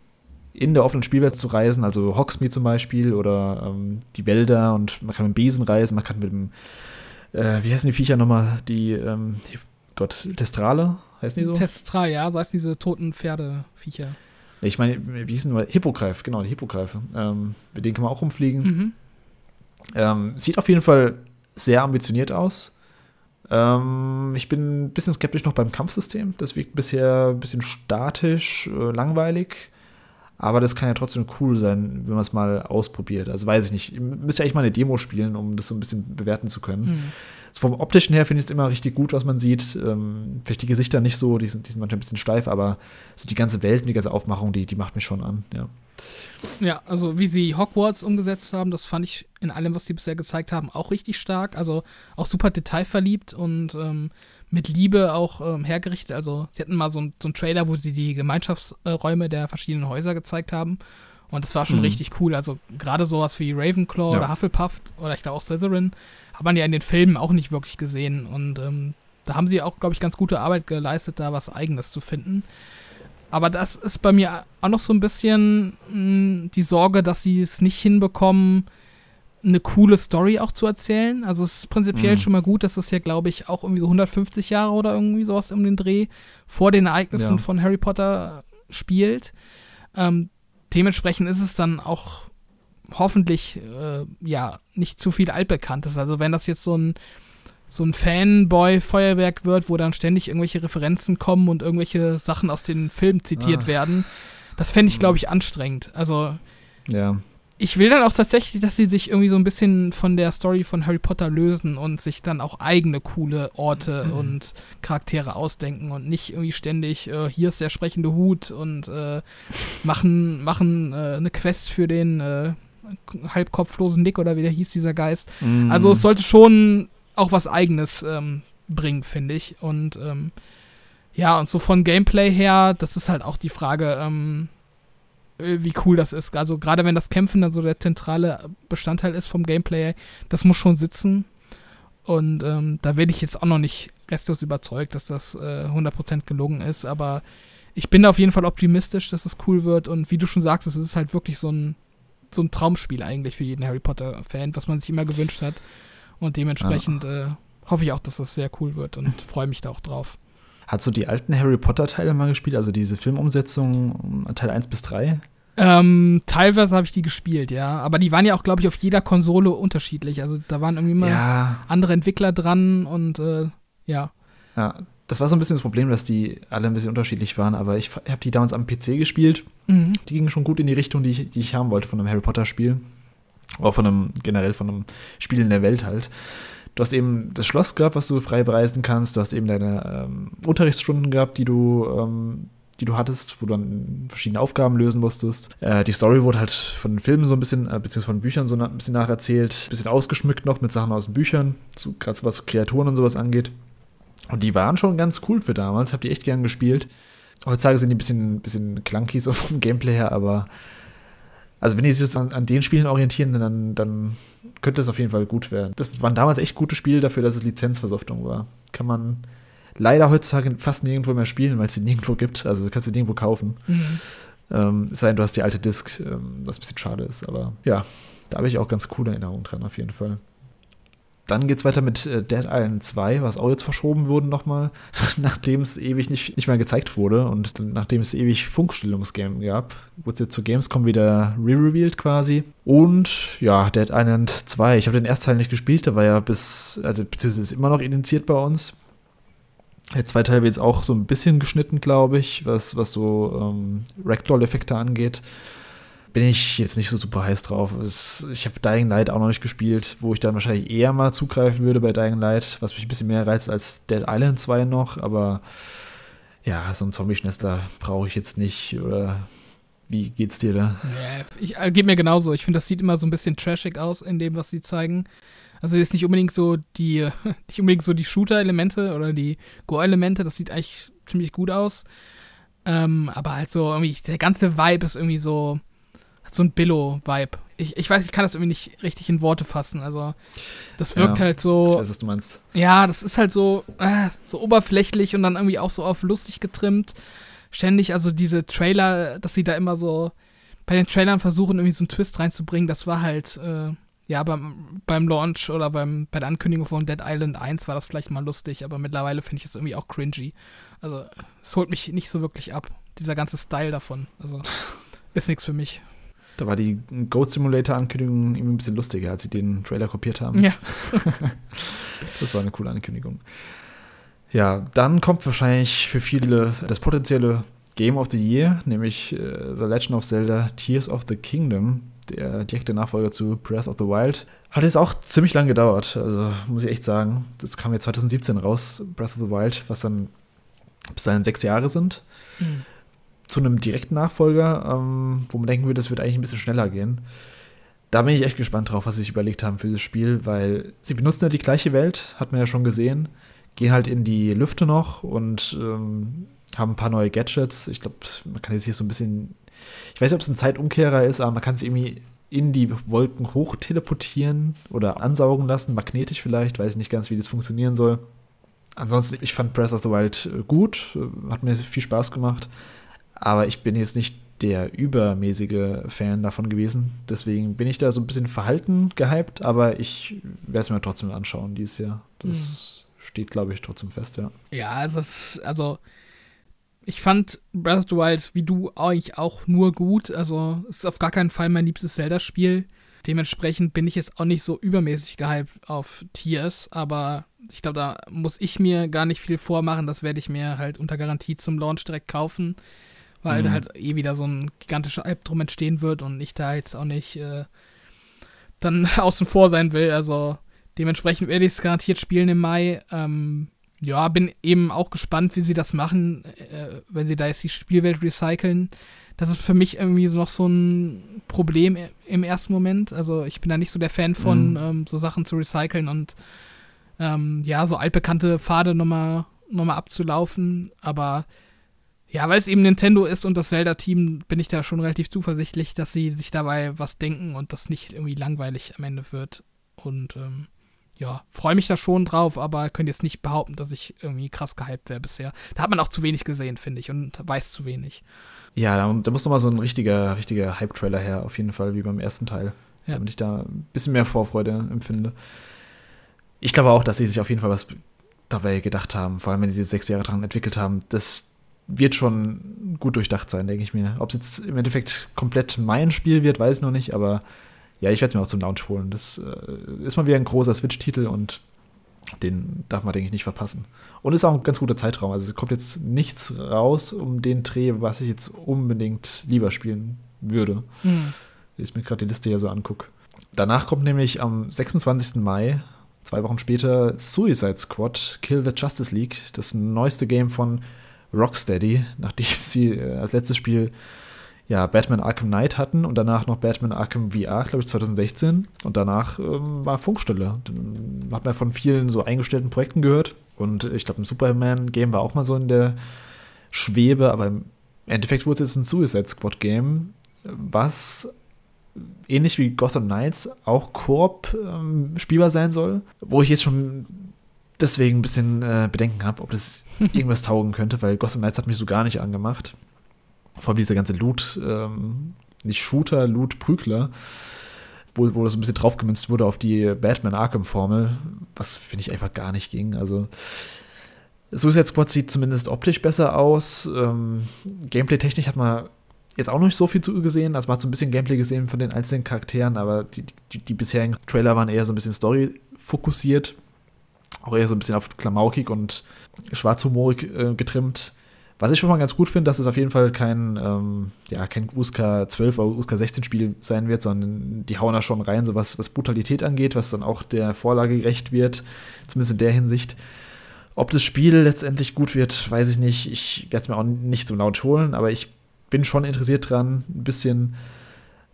in der offenen Spielwelt zu reisen, also Hogsmeade zum Beispiel oder ähm, die Wälder und man kann mit dem Besen reisen, man kann mit dem äh, wie heißen die Viecher nochmal? Die, ähm, die, Gott, Testrale? Heißen die so? Testrale, ja, so heißen diese toten Pferdeviecher. Ich meine, wie hießen die? Hippogreif, genau, die Hippogreife. Ähm, mit denen kann man auch rumfliegen. Mhm. Ähm, sieht auf jeden Fall sehr ambitioniert aus. Ähm, ich bin ein bisschen skeptisch noch beim Kampfsystem. Das wirkt bisher ein bisschen statisch, äh, langweilig. Aber das kann ja trotzdem cool sein, wenn man es mal ausprobiert. Also weiß ich nicht. Ihr müsst ja eigentlich mal eine Demo spielen, um das so ein bisschen bewerten zu können. Mhm. So vom optischen her finde ich es immer richtig gut, was man sieht. Ähm, vielleicht die Gesichter nicht so, die sind, die sind manchmal ein bisschen steif, aber so die ganze Welt und die ganze Aufmachung, die, die macht mich schon an, ja. Ja, also wie sie Hogwarts umgesetzt haben, das fand ich in allem, was sie bisher gezeigt haben, auch richtig stark. Also auch super detailverliebt und ähm, mit Liebe auch ähm, hergerichtet. Also sie hatten mal so, ein, so einen Trailer, wo sie die Gemeinschaftsräume der verschiedenen Häuser gezeigt haben. Und das war schon mhm. richtig cool. Also gerade sowas wie Ravenclaw ja. oder Hufflepuff oder ich glaube auch Slytherin hat man ja in den Filmen auch nicht wirklich gesehen. Und ähm, da haben sie auch, glaube ich, ganz gute Arbeit geleistet, da was Eigenes zu finden. Aber das ist bei mir auch noch so ein bisschen mh, hm, die Sorge, dass sie es nicht hinbekommen, eine coole Story auch zu erzählen. Also es ist prinzipiell mhm. schon mal gut, dass das ja, glaube ich, auch irgendwie so 150 Jahre oder irgendwie sowas um den Dreh vor den Ereignissen ja. von Harry Potter spielt. Ähm, dementsprechend ist es dann auch hoffentlich äh, ja nicht zu viel altbekanntes. Also wenn das jetzt so ein so ein Fanboy-Feuerwerk wird, wo dann ständig irgendwelche Referenzen kommen und irgendwelche Sachen aus den Filmen zitiert ah. werden, das fände ich, glaube mhm. ich, anstrengend. Also ja ich will dann auch tatsächlich, dass sie sich irgendwie so ein bisschen von der Story von Harry Potter lösen und sich dann auch eigene coole Orte mhm. und Charaktere ausdenken und nicht irgendwie ständig, äh, hier ist der sprechende Hut und äh, machen, machen äh, eine Quest für den äh, halbkopflosen Nick oder wie der hieß, dieser Geist. Mhm. Also es sollte schon auch was eigenes ähm, bringen, finde ich. Und ähm, ja, und so von Gameplay her, das ist halt auch die Frage, ähm, äh, wie cool das ist. Also gerade wenn das Kämpfen dann so der zentrale Bestandteil ist vom Gameplay, das muss schon sitzen. Und ähm, da werde ich jetzt auch noch nicht restlos überzeugt, dass das äh, 100% gelungen ist. Aber ich bin da auf jeden Fall optimistisch, dass es cool wird. Und wie du schon sagst, es ist halt wirklich so ein, so ein Traumspiel eigentlich für jeden Harry Potter-Fan, was man sich immer gewünscht hat. Und dementsprechend ja. äh, hoffe ich auch, dass das sehr cool wird und freue mich da auch drauf. Hast du die alten Harry Potter-Teile mal gespielt? Also diese Filmumsetzung Teil 1 bis 3? Ähm, teilweise habe ich die gespielt, ja. Aber die waren ja auch, glaube ich, auf jeder Konsole unterschiedlich. Also da waren irgendwie mal ja. andere Entwickler dran und äh, ja. Ja, das war so ein bisschen das Problem, dass die alle ein bisschen unterschiedlich waren. Aber ich habe die damals am PC gespielt. Mhm. Die gingen schon gut in die Richtung, die ich, die ich haben wollte von einem Harry Potter-Spiel. Auch von einem, generell von einem Spiel in der Welt halt. Du hast eben das Schloss gehabt, was du frei bereisen kannst. Du hast eben deine ähm, Unterrichtsstunden gehabt, die du, ähm, die du hattest, wo du dann verschiedene Aufgaben lösen musstest. Äh, die Story wurde halt von den Filmen so ein bisschen, äh, beziehungsweise von Büchern so ein bisschen nacherzählt. Ein bisschen ausgeschmückt noch mit Sachen aus den Büchern, so, gerade was so Kreaturen und sowas angeht. Und die waren schon ganz cool für damals. Hab die echt gern gespielt. Heutzutage sind die ein bisschen, bisschen clunky so vom Gameplay her, aber also wenn die sich an, an, den Spielen orientieren, dann, dann könnte es auf jeden Fall gut werden. Das waren damals echt gute Spiele dafür, dass es Lizenzversoftung war. Kann man leider heutzutage fast nirgendwo mehr spielen, weil es sie nirgendwo gibt. Also du kannst sie nirgendwo kaufen. Mhm. Ähm, es sei denn, du hast die alte Disc, ähm, was ein bisschen schade ist. Aber ja, da habe ich auch ganz coole Erinnerungen dran, auf jeden Fall. Dann geht es weiter mit äh, Dead Island 2, was auch jetzt verschoben wurde nochmal, nachdem es ewig nicht, nicht mehr gezeigt wurde und nachdem es ewig Funkstellungsgame gab, wurde es jetzt zu Gamescom wieder re-revealed quasi. Und ja, Dead Island 2, ich habe den ersten Teil nicht gespielt, der war ja bis, also beziehungsweise ist immer noch initiiert bei uns. Der zweite Teil wird jetzt auch so ein bisschen geschnitten, glaube ich, was, was so ähm, Ragdoll-Effekte angeht bin ich jetzt nicht so super heiß drauf. Es, ich habe Dying Light auch noch nicht gespielt, wo ich dann wahrscheinlich eher mal zugreifen würde bei Dying Light, was mich ein bisschen mehr reizt als Dead Island 2 noch, aber ja, so ein Zombie-Schnester brauche ich jetzt nicht oder wie geht's dir da? Ja, ich äh, geht mir genauso. Ich finde, das sieht immer so ein bisschen trashig aus in dem, was sie zeigen. Also ist nicht unbedingt so die, nicht unbedingt so die Shooter-Elemente oder die Go-Elemente, das sieht eigentlich ziemlich gut aus. Ähm, aber halt so irgendwie, der ganze Vibe ist irgendwie so, so ein Billo-Vibe. Ich, ich weiß, ich kann das irgendwie nicht richtig in Worte fassen. Also, das wirkt ja, halt so. Ich weiß, was du meinst. Ja, das ist halt so, äh, so oberflächlich und dann irgendwie auch so auf lustig getrimmt. Ständig, also diese Trailer, dass sie da immer so bei den Trailern versuchen, irgendwie so einen Twist reinzubringen, das war halt, äh, ja, beim, beim Launch oder beim, bei der Ankündigung von Dead Island 1 war das vielleicht mal lustig, aber mittlerweile finde ich es irgendwie auch cringy. Also, es holt mich nicht so wirklich ab, dieser ganze Style davon. Also, ist nichts für mich. Da war die Goat Simulator-Ankündigung irgendwie ein bisschen lustiger, als sie den Trailer kopiert haben. Ja. das war eine coole Ankündigung. Ja, dann kommt wahrscheinlich für viele das potenzielle Game of the Year, nämlich äh, The Legend of Zelda Tears of the Kingdom, der direkte Nachfolger zu Breath of the Wild. Hat jetzt auch ziemlich lang gedauert, also muss ich echt sagen. Das kam jetzt 2017 raus, Breath of the Wild, was dann bis dahin sechs Jahre sind. Mhm zu einem direkten Nachfolger, ähm, wo man denken würde, das wird eigentlich ein bisschen schneller gehen. Da bin ich echt gespannt drauf, was sie sich überlegt haben für das Spiel, weil sie benutzen ja die gleiche Welt, hat man ja schon gesehen, gehen halt in die Lüfte noch und ähm, haben ein paar neue Gadgets. Ich glaube, man kann jetzt hier so ein bisschen, ich weiß nicht, ob es ein Zeitumkehrer ist, aber man kann sich irgendwie in die Wolken hoch teleportieren oder ansaugen lassen, magnetisch vielleicht, weiß ich nicht ganz, wie das funktionieren soll. Ansonsten, ich fand Breath of the Wild äh, gut, äh, hat mir viel Spaß gemacht. Aber ich bin jetzt nicht der übermäßige Fan davon gewesen. Deswegen bin ich da so ein bisschen verhalten gehypt, aber ich werde es mir trotzdem anschauen dieses Jahr. Das mhm. steht, glaube ich, trotzdem fest, ja. Ja, also, es, also ich fand Breath of the Wild wie du eigentlich auch nur gut. Also es ist auf gar keinen Fall mein liebstes Zelda-Spiel. Dementsprechend bin ich jetzt auch nicht so übermäßig gehypt auf Tears, aber ich glaube, da muss ich mir gar nicht viel vormachen. Das werde ich mir halt unter Garantie zum Launch direkt kaufen weil mhm. halt eh wieder so ein gigantischer Albtraum entstehen wird und ich da jetzt auch nicht äh, dann außen vor sein will. Also dementsprechend werde ich es garantiert spielen im Mai. Ähm, ja, bin eben auch gespannt, wie sie das machen, äh, wenn sie da jetzt die Spielwelt recyceln. Das ist für mich irgendwie so noch so ein Problem im ersten Moment. Also ich bin da nicht so der Fan von, mhm. ähm, so Sachen zu recyceln und ähm, ja, so altbekannte Pfade nochmal noch mal abzulaufen. Aber ja, weil es eben Nintendo ist und das Zelda-Team, bin ich da schon relativ zuversichtlich, dass sie sich dabei was denken und das nicht irgendwie langweilig am Ende wird. Und ähm, ja, freue mich da schon drauf, aber könnt jetzt nicht behaupten, dass ich irgendwie krass gehypt wäre bisher. Da hat man auch zu wenig gesehen, finde ich, und weiß zu wenig. Ja, da, da muss nochmal so ein richtiger, richtiger Hype-Trailer her, auf jeden Fall, wie beim ersten Teil. Ja. Damit ich da ein bisschen mehr Vorfreude empfinde. Ich glaube auch, dass sie sich auf jeden Fall was dabei gedacht haben, vor allem wenn sie sechs Jahre dran entwickelt haben, dass wird schon gut durchdacht sein, denke ich mir. Ob es jetzt im Endeffekt komplett mein Spiel wird, weiß ich noch nicht, aber ja, ich werde es mir auch zum Launch holen. Das äh, ist mal wieder ein großer Switch-Titel und den darf man, denke ich, nicht verpassen. Und ist auch ein ganz guter Zeitraum. Also es kommt jetzt nichts raus um den Dreh, was ich jetzt unbedingt lieber spielen würde. Mhm. Wenn ich mir gerade die Liste hier so angucke. Danach kommt nämlich am 26. Mai, zwei Wochen später, Suicide Squad Kill the Justice League, das neueste Game von Rocksteady, nachdem sie äh, als letztes Spiel ja, Batman Arkham Knight hatten und danach noch Batman Arkham VR, glaube ich, 2016. Und danach ähm, war Funkstille. Dann hat man von vielen so eingestellten Projekten gehört. Und ich glaube, ein Superman-Game war auch mal so in der Schwebe, aber im Endeffekt wurde es jetzt ein Suicide Squad-Game, was ähnlich wie Gotham Knights auch Koop ähm, spielbar sein soll. Wo ich jetzt schon deswegen ein bisschen äh, Bedenken habe, ob das irgendwas taugen könnte, weil Gotham Knights hat mich so gar nicht angemacht. Vor allem dieser ganze Loot, ähm, nicht Shooter, Loot, Prügler, wo, wo das ein bisschen draufgemünzt wurde auf die Batman Arkham-Formel, was finde ich einfach gar nicht ging. Also Suicide Squad sieht zumindest optisch besser aus. Ähm, Gameplay-technisch hat man jetzt auch noch nicht so viel zu gesehen. Also man hat so ein bisschen Gameplay gesehen von den einzelnen Charakteren, aber die, die, die bisherigen Trailer waren eher so ein bisschen Story fokussiert. Auch eher so ein bisschen auf klamaukig und schwarzhumorig äh, getrimmt. Was ich schon mal ganz gut finde, dass es auf jeden Fall kein, ähm, ja, kein USK 12 oder USK 16 Spiel sein wird, sondern die hauen da schon rein, so was, was Brutalität angeht, was dann auch der Vorlage gerecht wird, zumindest in der Hinsicht. Ob das Spiel letztendlich gut wird, weiß ich nicht. Ich werde es mir auch nicht so laut holen, aber ich bin schon interessiert dran, ein bisschen,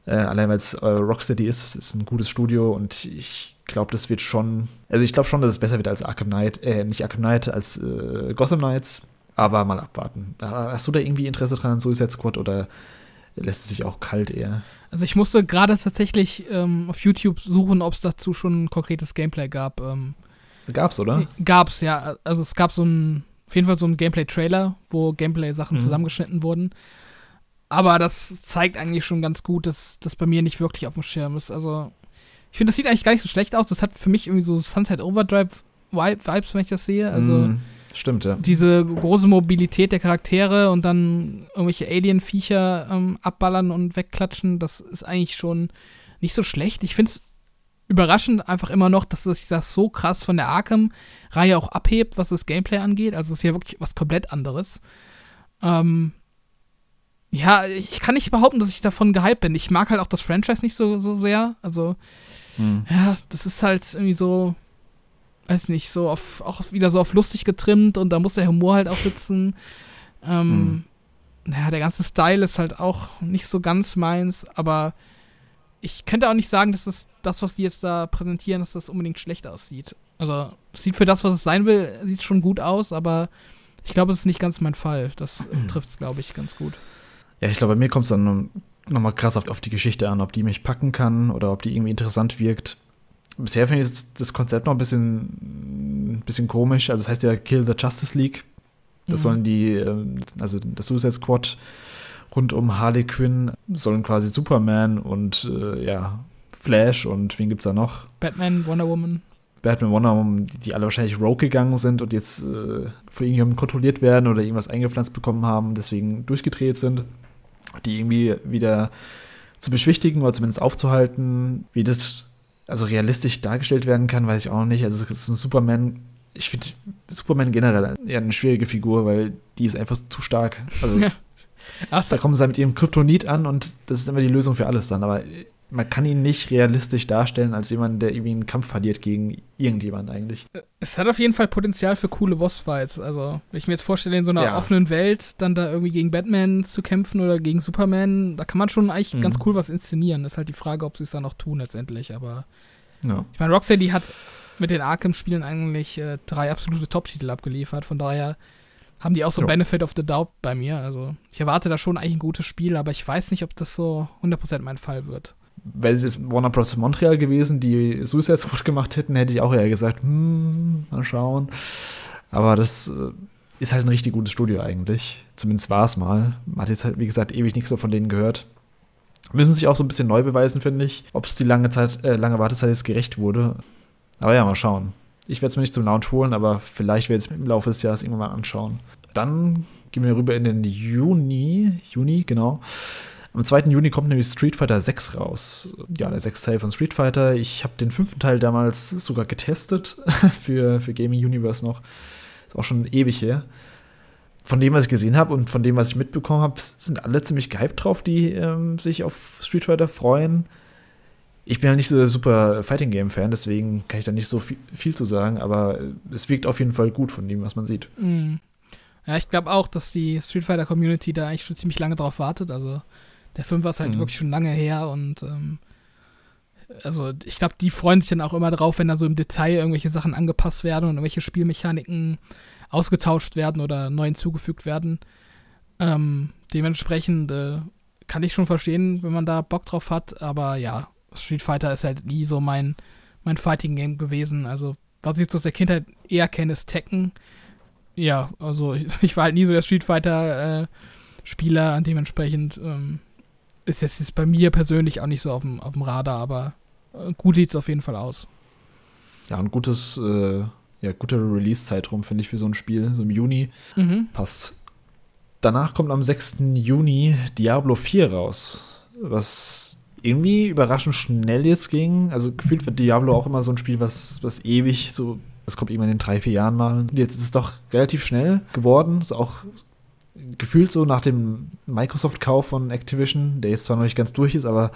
äh, allein weil es äh, Rocksteady ist, ist ein gutes Studio und ich glaube, das wird schon, also ich glaube schon, dass es besser wird als Arkham Knight, äh, nicht Arkham Knight, als äh, Gotham Knights, aber mal abwarten. Hast du da irgendwie Interesse dran an Suicide Squad oder lässt es sich auch kalt eher? Also ich musste gerade tatsächlich ähm, auf YouTube suchen, ob es dazu schon ein konkretes Gameplay gab. Ähm, Gab's, oder? Gab's, ja. Also es gab so ein, auf jeden Fall so ein Gameplay-Trailer, wo Gameplay-Sachen mhm. zusammengeschnitten wurden. Aber das zeigt eigentlich schon ganz gut, dass das bei mir nicht wirklich auf dem Schirm ist. Also, ich finde, das sieht eigentlich gar nicht so schlecht aus. Das hat für mich irgendwie so Sunset Overdrive Vibes, wenn ich das sehe. Also, mm, stimmt, ja. Diese große Mobilität der Charaktere und dann irgendwelche Alien-Viecher ähm, abballern und wegklatschen, das ist eigentlich schon nicht so schlecht. Ich finde es überraschend einfach immer noch, dass sich das so krass von der Arkham-Reihe auch abhebt, was das Gameplay angeht. Also, es ist ja wirklich was komplett anderes. Ähm, ja, ich kann nicht behaupten, dass ich davon gehypt bin. Ich mag halt auch das Franchise nicht so, so sehr. Also, hm. ja, das ist halt irgendwie so, weiß nicht, so auf, auch wieder so auf lustig getrimmt und da muss der Humor halt auch sitzen. Ähm, hm. Ja, der ganze Style ist halt auch nicht so ganz meins, aber ich könnte auch nicht sagen, dass das, das was die jetzt da präsentieren, dass das unbedingt schlecht aussieht. Also, es sieht für das, was es sein will, sieht schon gut aus, aber ich glaube, es ist nicht ganz mein Fall. Das trifft es, glaube ich, ganz gut. Ja, ich glaube, bei mir kommt es dann nochmal krass auf, auf die Geschichte an, ob die mich packen kann oder ob die irgendwie interessant wirkt. Bisher finde ich das Konzept noch ein bisschen, ein bisschen komisch. Also, das heißt ja Kill the Justice League. Das mhm. sollen die, ähm, also das Suicide Squad rund um Harley Quinn sollen quasi Superman und äh, ja, Flash und wen gibt's da noch? Batman, Wonder Woman. Batman, Wonder Woman, die, die alle wahrscheinlich rogue gegangen sind und jetzt äh, von irgendjemandem kontrolliert werden oder irgendwas eingepflanzt bekommen haben, deswegen durchgedreht sind die irgendwie wieder zu beschwichtigen oder zumindest aufzuhalten. Wie das also realistisch dargestellt werden kann, weiß ich auch nicht. Also es ist ein Superman. Ich finde Superman generell eher eine schwierige Figur, weil die ist einfach zu stark. Also ja. da kommen sie halt mit ihrem Kryptonit an und das ist immer die Lösung für alles dann. Aber man kann ihn nicht realistisch darstellen als jemand, der irgendwie einen Kampf verliert gegen irgendjemand eigentlich. Es hat auf jeden Fall Potenzial für coole Bossfights. Also, wenn ich mir jetzt vorstelle, in so einer ja. offenen Welt dann da irgendwie gegen Batman zu kämpfen oder gegen Superman, da kann man schon eigentlich mhm. ganz cool was inszenieren. Ist halt die Frage, ob sie es dann auch tun letztendlich. Aber ja. ich meine, Rocksteady hat mit den Arkham-Spielen eigentlich äh, drei absolute Top-Titel abgeliefert. Von daher haben die auch so ja. Benefit of the Doubt bei mir. Also ich erwarte da schon eigentlich ein gutes Spiel, aber ich weiß nicht, ob das so 100% mein Fall wird wäre es jetzt Warner Bros. Montreal gewesen, die Suicide Squad gemacht hätten, hätte ich auch eher gesagt, hm, mal schauen. Aber das äh, ist halt ein richtig gutes Studio eigentlich. Zumindest war es mal. Man hat jetzt halt, wie gesagt, ewig nichts so von denen gehört. Müssen sich auch so ein bisschen neu beweisen, finde ich, ob es die lange Zeit, äh, lange Wartezeit jetzt gerecht wurde. Aber ja, mal schauen. Ich werde es mir nicht zum Launch holen, aber vielleicht werde ich es im Laufe des Jahres irgendwann mal anschauen. Dann gehen wir rüber in den Juni, Juni, genau. Am 2. Juni kommt nämlich Street Fighter 6 raus. Ja, der sechste Teil von Street Fighter. Ich habe den fünften Teil damals sogar getestet für, für Gaming Universe noch. Ist auch schon ewig her. Von dem, was ich gesehen habe und von dem, was ich mitbekommen habe, sind alle ziemlich gehypt drauf, die ähm, sich auf Street Fighter freuen. Ich bin ja nicht so super Fighting Game Fan, deswegen kann ich da nicht so viel, viel zu sagen, aber es wirkt auf jeden Fall gut von dem, was man sieht. Mm. Ja, ich glaube auch, dass die Street Fighter Community da eigentlich schon ziemlich lange drauf wartet. Also der 5 war halt mhm. wirklich schon lange her und ähm, also ich glaube, die freuen sich dann auch immer drauf, wenn da so im Detail irgendwelche Sachen angepasst werden und irgendwelche Spielmechaniken ausgetauscht werden oder neu hinzugefügt werden. Ähm, dementsprechend äh, kann ich schon verstehen, wenn man da Bock drauf hat, aber ja, Street Fighter ist halt nie so mein, mein Fighting Game gewesen. Also, was ich aus der Kindheit eher kenne, ist Tekken. Ja, also ich, ich war halt nie so der Street Fighter äh, Spieler, dementsprechend ähm, ist jetzt bei mir persönlich auch nicht so auf dem, auf dem Radar, aber äh, gut sieht es auf jeden Fall aus. Ja, ein gutes, äh, ja, guter Release-Zeitraum, finde ich, für so ein Spiel, so im Juni. Mhm. Passt. Danach kommt am 6. Juni Diablo 4 raus, was irgendwie überraschend schnell jetzt ging. Also gefühlt wird Diablo auch immer so ein Spiel, was, was ewig so, das kommt irgendwann in drei, vier Jahren mal. Und jetzt ist es doch relativ schnell geworden. Ist auch gefühlt so nach dem Microsoft-Kauf von Activision, der jetzt zwar noch nicht ganz durch ist, aber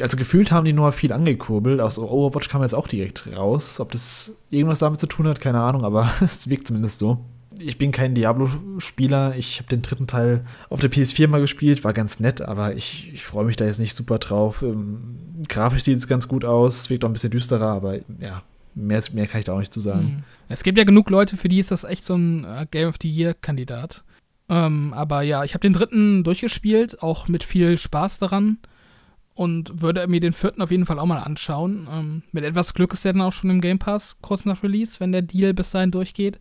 also gefühlt haben die nur viel angekurbelt. Aus Overwatch kam jetzt auch direkt raus. Ob das irgendwas damit zu tun hat, keine Ahnung, aber es wirkt zumindest so. Ich bin kein Diablo-Spieler. Ich habe den dritten Teil auf der PS4 mal gespielt, war ganz nett, aber ich, ich freue mich da jetzt nicht super drauf. Ähm, grafisch sieht es ganz gut aus, wirkt auch ein bisschen düsterer, aber ja, mehr, mehr kann ich da auch nicht zu sagen. Hm. Es gibt ja genug Leute, für die ist das echt so ein äh, Game of the Year-Kandidat. Ähm, aber ja, ich habe den dritten durchgespielt, auch mit viel Spaß daran und würde mir den vierten auf jeden Fall auch mal anschauen. Ähm, mit etwas Glück ist der dann auch schon im Game Pass, kurz nach Release, wenn der Deal bis dahin durchgeht.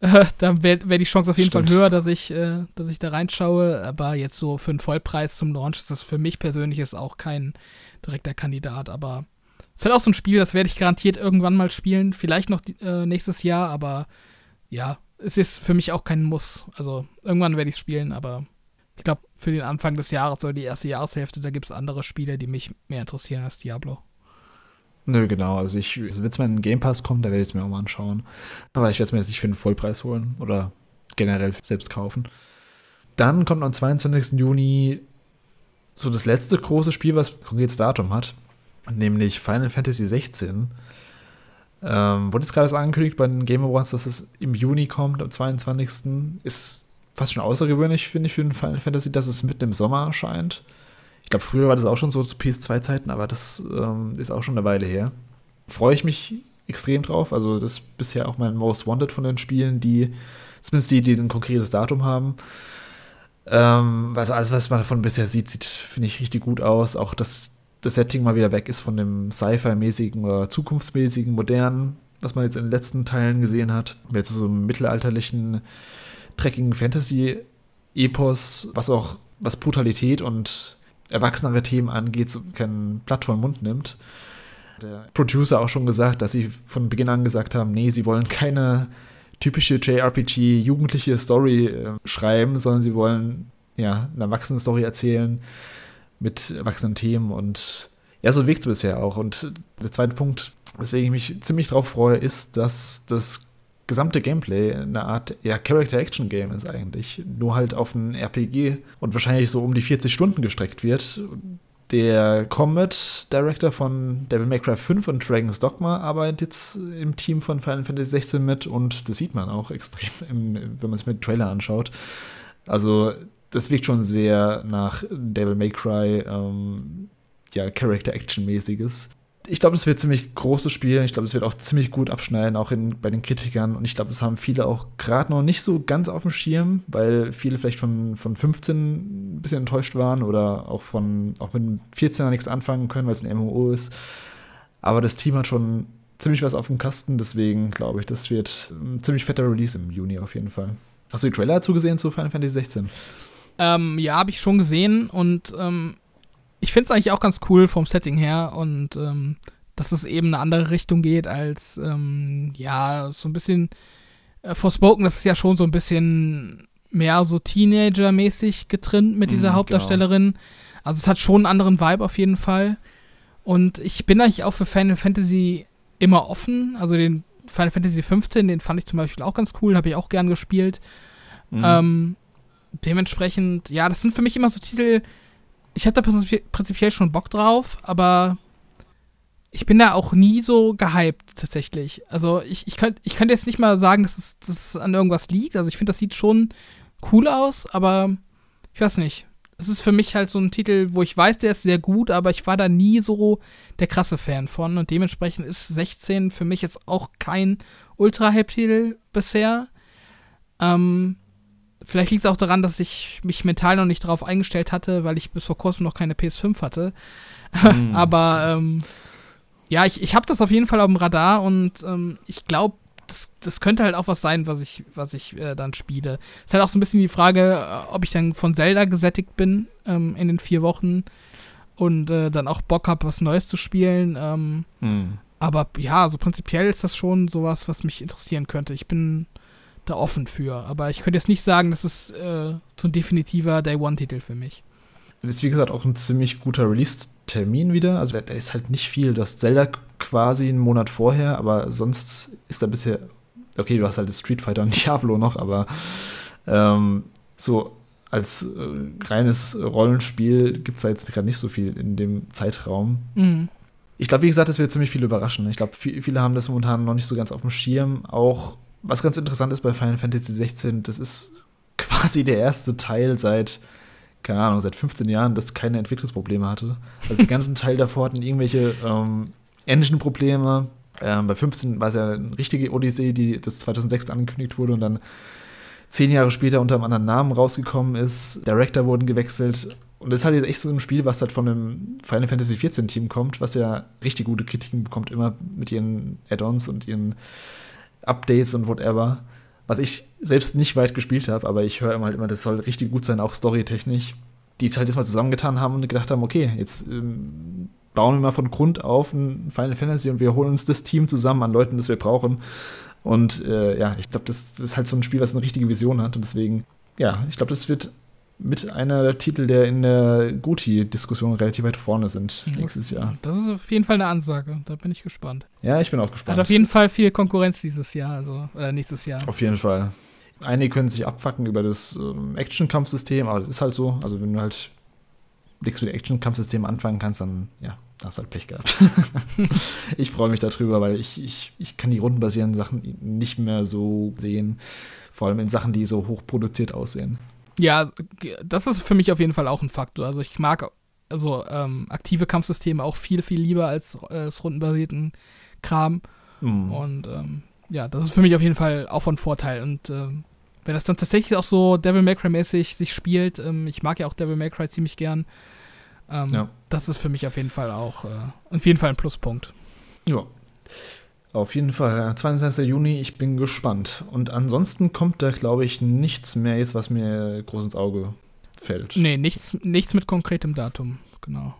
Äh, dann wäre wär die Chance auf jeden Stimmt. Fall höher, dass ich, äh, dass ich da reinschaue. Aber jetzt so für einen Vollpreis zum Launch ist das für mich persönlich ist auch kein direkter Kandidat. Aber ist halt auch so ein Spiel, das werde ich garantiert irgendwann mal spielen. Vielleicht noch äh, nächstes Jahr, aber ja, es ist für mich auch kein Muss. Also irgendwann werde ich es spielen, aber ich glaube, für den Anfang des Jahres oder die erste Jahreshälfte, da gibt es andere Spiele, die mich mehr interessieren als Diablo. Nö, genau. Also ich, also wenn es mal in den Game Pass kommt, da werde ich es mir auch mal anschauen. Aber ich werde es mir jetzt nicht für den Vollpreis holen oder generell selbst kaufen. Dann kommt am 22. Juni so das letzte große Spiel, was konkretes Datum hat, nämlich Final Fantasy 16. Ähm, wurde jetzt gerade angekündigt bei den Game Awards, dass es im Juni kommt, am 22. Ist fast schon außergewöhnlich, finde ich, für ein Final Fantasy, dass es mitten im Sommer erscheint. Ich glaube, früher war das auch schon so zu PS2-Zeiten, aber das ähm, ist auch schon eine Weile her. Freue ich mich extrem drauf. Also, das ist bisher auch mein Most Wanted von den Spielen, die, zumindest die, die ein konkretes Datum haben. Ähm, also, alles, was man davon bisher sieht, sieht, finde ich, richtig gut aus. Auch, dass das Setting mal wieder weg ist von dem Sci-Fi-mäßigen oder zukunftsmäßigen, modernen, was man jetzt in den letzten Teilen gesehen hat. Jetzt so einem mittelalterlichen dreckigen Fantasy-Epos, was auch, was Brutalität und erwachsenere Themen angeht, so kein Blatt vor den Mund nimmt. Der Producer auch schon gesagt, dass sie von Beginn an gesagt haben, nee, sie wollen keine typische JRPG jugendliche Story äh, schreiben, sondern sie wollen ja eine erwachsene Story erzählen mit erwachsenen Themen und ja, so wirkt es bisher auch. Und der zweite Punkt, weswegen ich mich ziemlich drauf freue, ist, dass das gesamte Gameplay eine Art ja, Character-Action-Game ist eigentlich. Nur halt auf ein RPG und wahrscheinlich so um die 40 Stunden gestreckt wird. Der Combat Director von Devil May Cry 5 und Dragon's Dogma arbeitet jetzt im Team von Final Fantasy 16 mit und das sieht man auch extrem, im, wenn man es mit Trailer anschaut. Also, das wirkt schon sehr nach Devil May Cry, ähm, ja, Character-Action-mäßiges ich glaube, es wird ziemlich großes Spiel. Ich glaube, es wird auch ziemlich gut abschneiden, auch in, bei den Kritikern. Und ich glaube, das haben viele auch gerade noch nicht so ganz auf dem Schirm, weil viele vielleicht von, von 15 ein bisschen enttäuscht waren oder auch von auch mit dem 14er nichts anfangen können, weil es ein MMO ist. Aber das Team hat schon ziemlich was auf dem Kasten, deswegen glaube ich, das wird ein ziemlich fetter Release im Juni auf jeden Fall. Hast du die Trailer dazu gesehen zu Final Fantasy 16? Ähm, ja, habe ich schon gesehen und ähm, ich finde es eigentlich auch ganz cool vom Setting her und ähm, dass es eben eine andere Richtung geht als, ähm, ja, so ein bisschen äh, Forspoken, das ist ja schon so ein bisschen mehr so Teenager-mäßig getrimmt mit dieser mm, Hauptdarstellerin. Genau. Also es hat schon einen anderen Vibe auf jeden Fall. Und ich bin eigentlich auch für Final Fantasy immer offen. Also den Final Fantasy 15, den fand ich zum Beispiel auch ganz cool, habe ich auch gern gespielt. Mhm. Ähm, dementsprechend, ja, das sind für mich immer so Titel, ich da prinzipiell schon Bock drauf, aber ich bin da auch nie so gehypt tatsächlich. Also ich, ich könnte ich könnt jetzt nicht mal sagen, dass es, dass es an irgendwas liegt. Also ich finde, das sieht schon cool aus, aber ich weiß nicht. Es ist für mich halt so ein Titel, wo ich weiß, der ist sehr gut, aber ich war da nie so der krasse Fan von. Und dementsprechend ist 16 für mich jetzt auch kein Ultra-Hype-Titel bisher. Ähm, vielleicht liegt es auch daran, dass ich mich mental noch nicht darauf eingestellt hatte, weil ich bis vor kurzem noch keine PS5 hatte. Mm, aber ähm, ja, ich, ich habe das auf jeden Fall auf dem Radar und ähm, ich glaube, das, das könnte halt auch was sein, was ich, was ich äh, dann spiele. Ist halt auch so ein bisschen die Frage, äh, ob ich dann von Zelda gesättigt bin ähm, in den vier Wochen und äh, dann auch Bock habe, was Neues zu spielen. Ähm, hm. Aber ja, so prinzipiell ist das schon sowas, was mich interessieren könnte. Ich bin da offen für. Aber ich könnte jetzt nicht sagen, das ist äh, so ein definitiver Day-One-Titel für mich. Das ist wie gesagt auch ein ziemlich guter Release-Termin wieder. Also da ist halt nicht viel. Das Zelda quasi einen Monat vorher, aber sonst ist da bisher. Okay, du hast halt das Street Fighter und Diablo noch, aber ähm, so als äh, reines Rollenspiel gibt es da jetzt gerade nicht so viel in dem Zeitraum. Mhm. Ich glaube, wie gesagt, das wird ziemlich viel überraschen. Ich glaube, viele haben das momentan noch nicht so ganz auf dem Schirm. Auch was ganz interessant ist bei Final Fantasy 16, das ist quasi der erste Teil seit keine Ahnung, seit 15 Jahren, das keine Entwicklungsprobleme hatte. Also die ganzen Teil davor hatten irgendwelche ähm, Engine-Probleme. Ähm, bei 15 war es ja eine richtige Odyssee, die das 2006 angekündigt wurde und dann zehn Jahre später unter einem anderen Namen rausgekommen ist. Director wurden gewechselt. Und das ist halt jetzt echt so ein Spiel, was halt von einem Final Fantasy XIV Team kommt, was ja richtig gute Kritiken bekommt, immer mit ihren Add-ons und ihren Updates und whatever was ich selbst nicht weit gespielt habe, aber ich höre immer halt immer, das soll richtig gut sein, auch storytechnisch, die es halt jetzt mal zusammengetan haben und gedacht haben, okay, jetzt ähm, bauen wir mal von Grund auf ein Final Fantasy und wir holen uns das Team zusammen an Leuten, das wir brauchen. Und äh, ja, ich glaube, das, das, ist halt so ein Spiel, was eine richtige Vision hat und deswegen, ja, ich glaube, das wird mit einer der Titel, der in der Guti-Diskussion relativ weit vorne sind nächstes Jahr. Das ist auf jeden Fall eine Ansage. Da bin ich gespannt. Ja, ich bin auch gespannt. Hat auf jeden Fall viel Konkurrenz dieses Jahr, also oder nächstes Jahr. Auf jeden Fall. Einige können sich abfacken über das ähm, Action-Kampfsystem, aber das ist halt so. Also wenn du halt nichts mit Action-Kampfsystem anfangen kannst, dann ja, hast du halt Pech gehabt. ich freue mich darüber, weil ich, ich, ich kann die rundenbasierenden Sachen nicht mehr so sehen. Vor allem in Sachen, die so hochproduziert aussehen. Ja, das ist für mich auf jeden Fall auch ein Faktor. Also ich mag also ähm, aktive Kampfsysteme auch viel, viel lieber als, als rundenbasierten Kram. Mhm. Und ähm, ja, das ist für mich auf jeden Fall auch von Vorteil. Und ähm, wenn das dann tatsächlich auch so Devil May Cry-mäßig sich spielt, ähm, ich mag ja auch Devil May Cry ziemlich gern, ähm, ja. das ist für mich auf jeden Fall auch äh, auf jeden Fall ein Pluspunkt. Ja, auf jeden Fall, 22. Juni, ich bin gespannt. Und ansonsten kommt da, glaube ich, nichts mehr jetzt, was mir groß ins Auge fällt. Nee, nichts, nichts mit konkretem Datum, genau.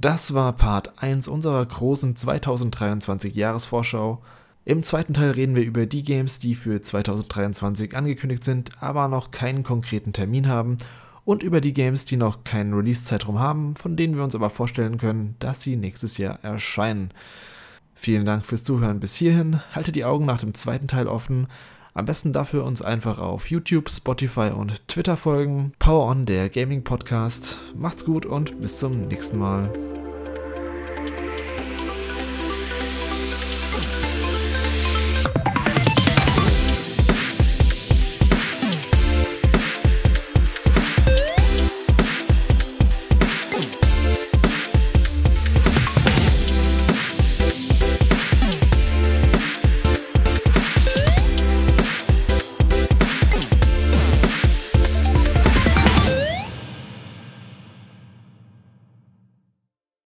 Das war Part 1 unserer großen 2023 Jahresvorschau. Im zweiten Teil reden wir über die Games, die für 2023 angekündigt sind, aber noch keinen konkreten Termin haben und über die Games, die noch keinen Release-Zeitraum haben, von denen wir uns aber vorstellen können, dass sie nächstes Jahr erscheinen. Vielen Dank fürs Zuhören bis hierhin. Haltet die Augen nach dem zweiten Teil offen. Am besten dafür uns einfach auf YouTube, Spotify und Twitter folgen. Power On, der Gaming Podcast. Macht's gut und bis zum nächsten Mal.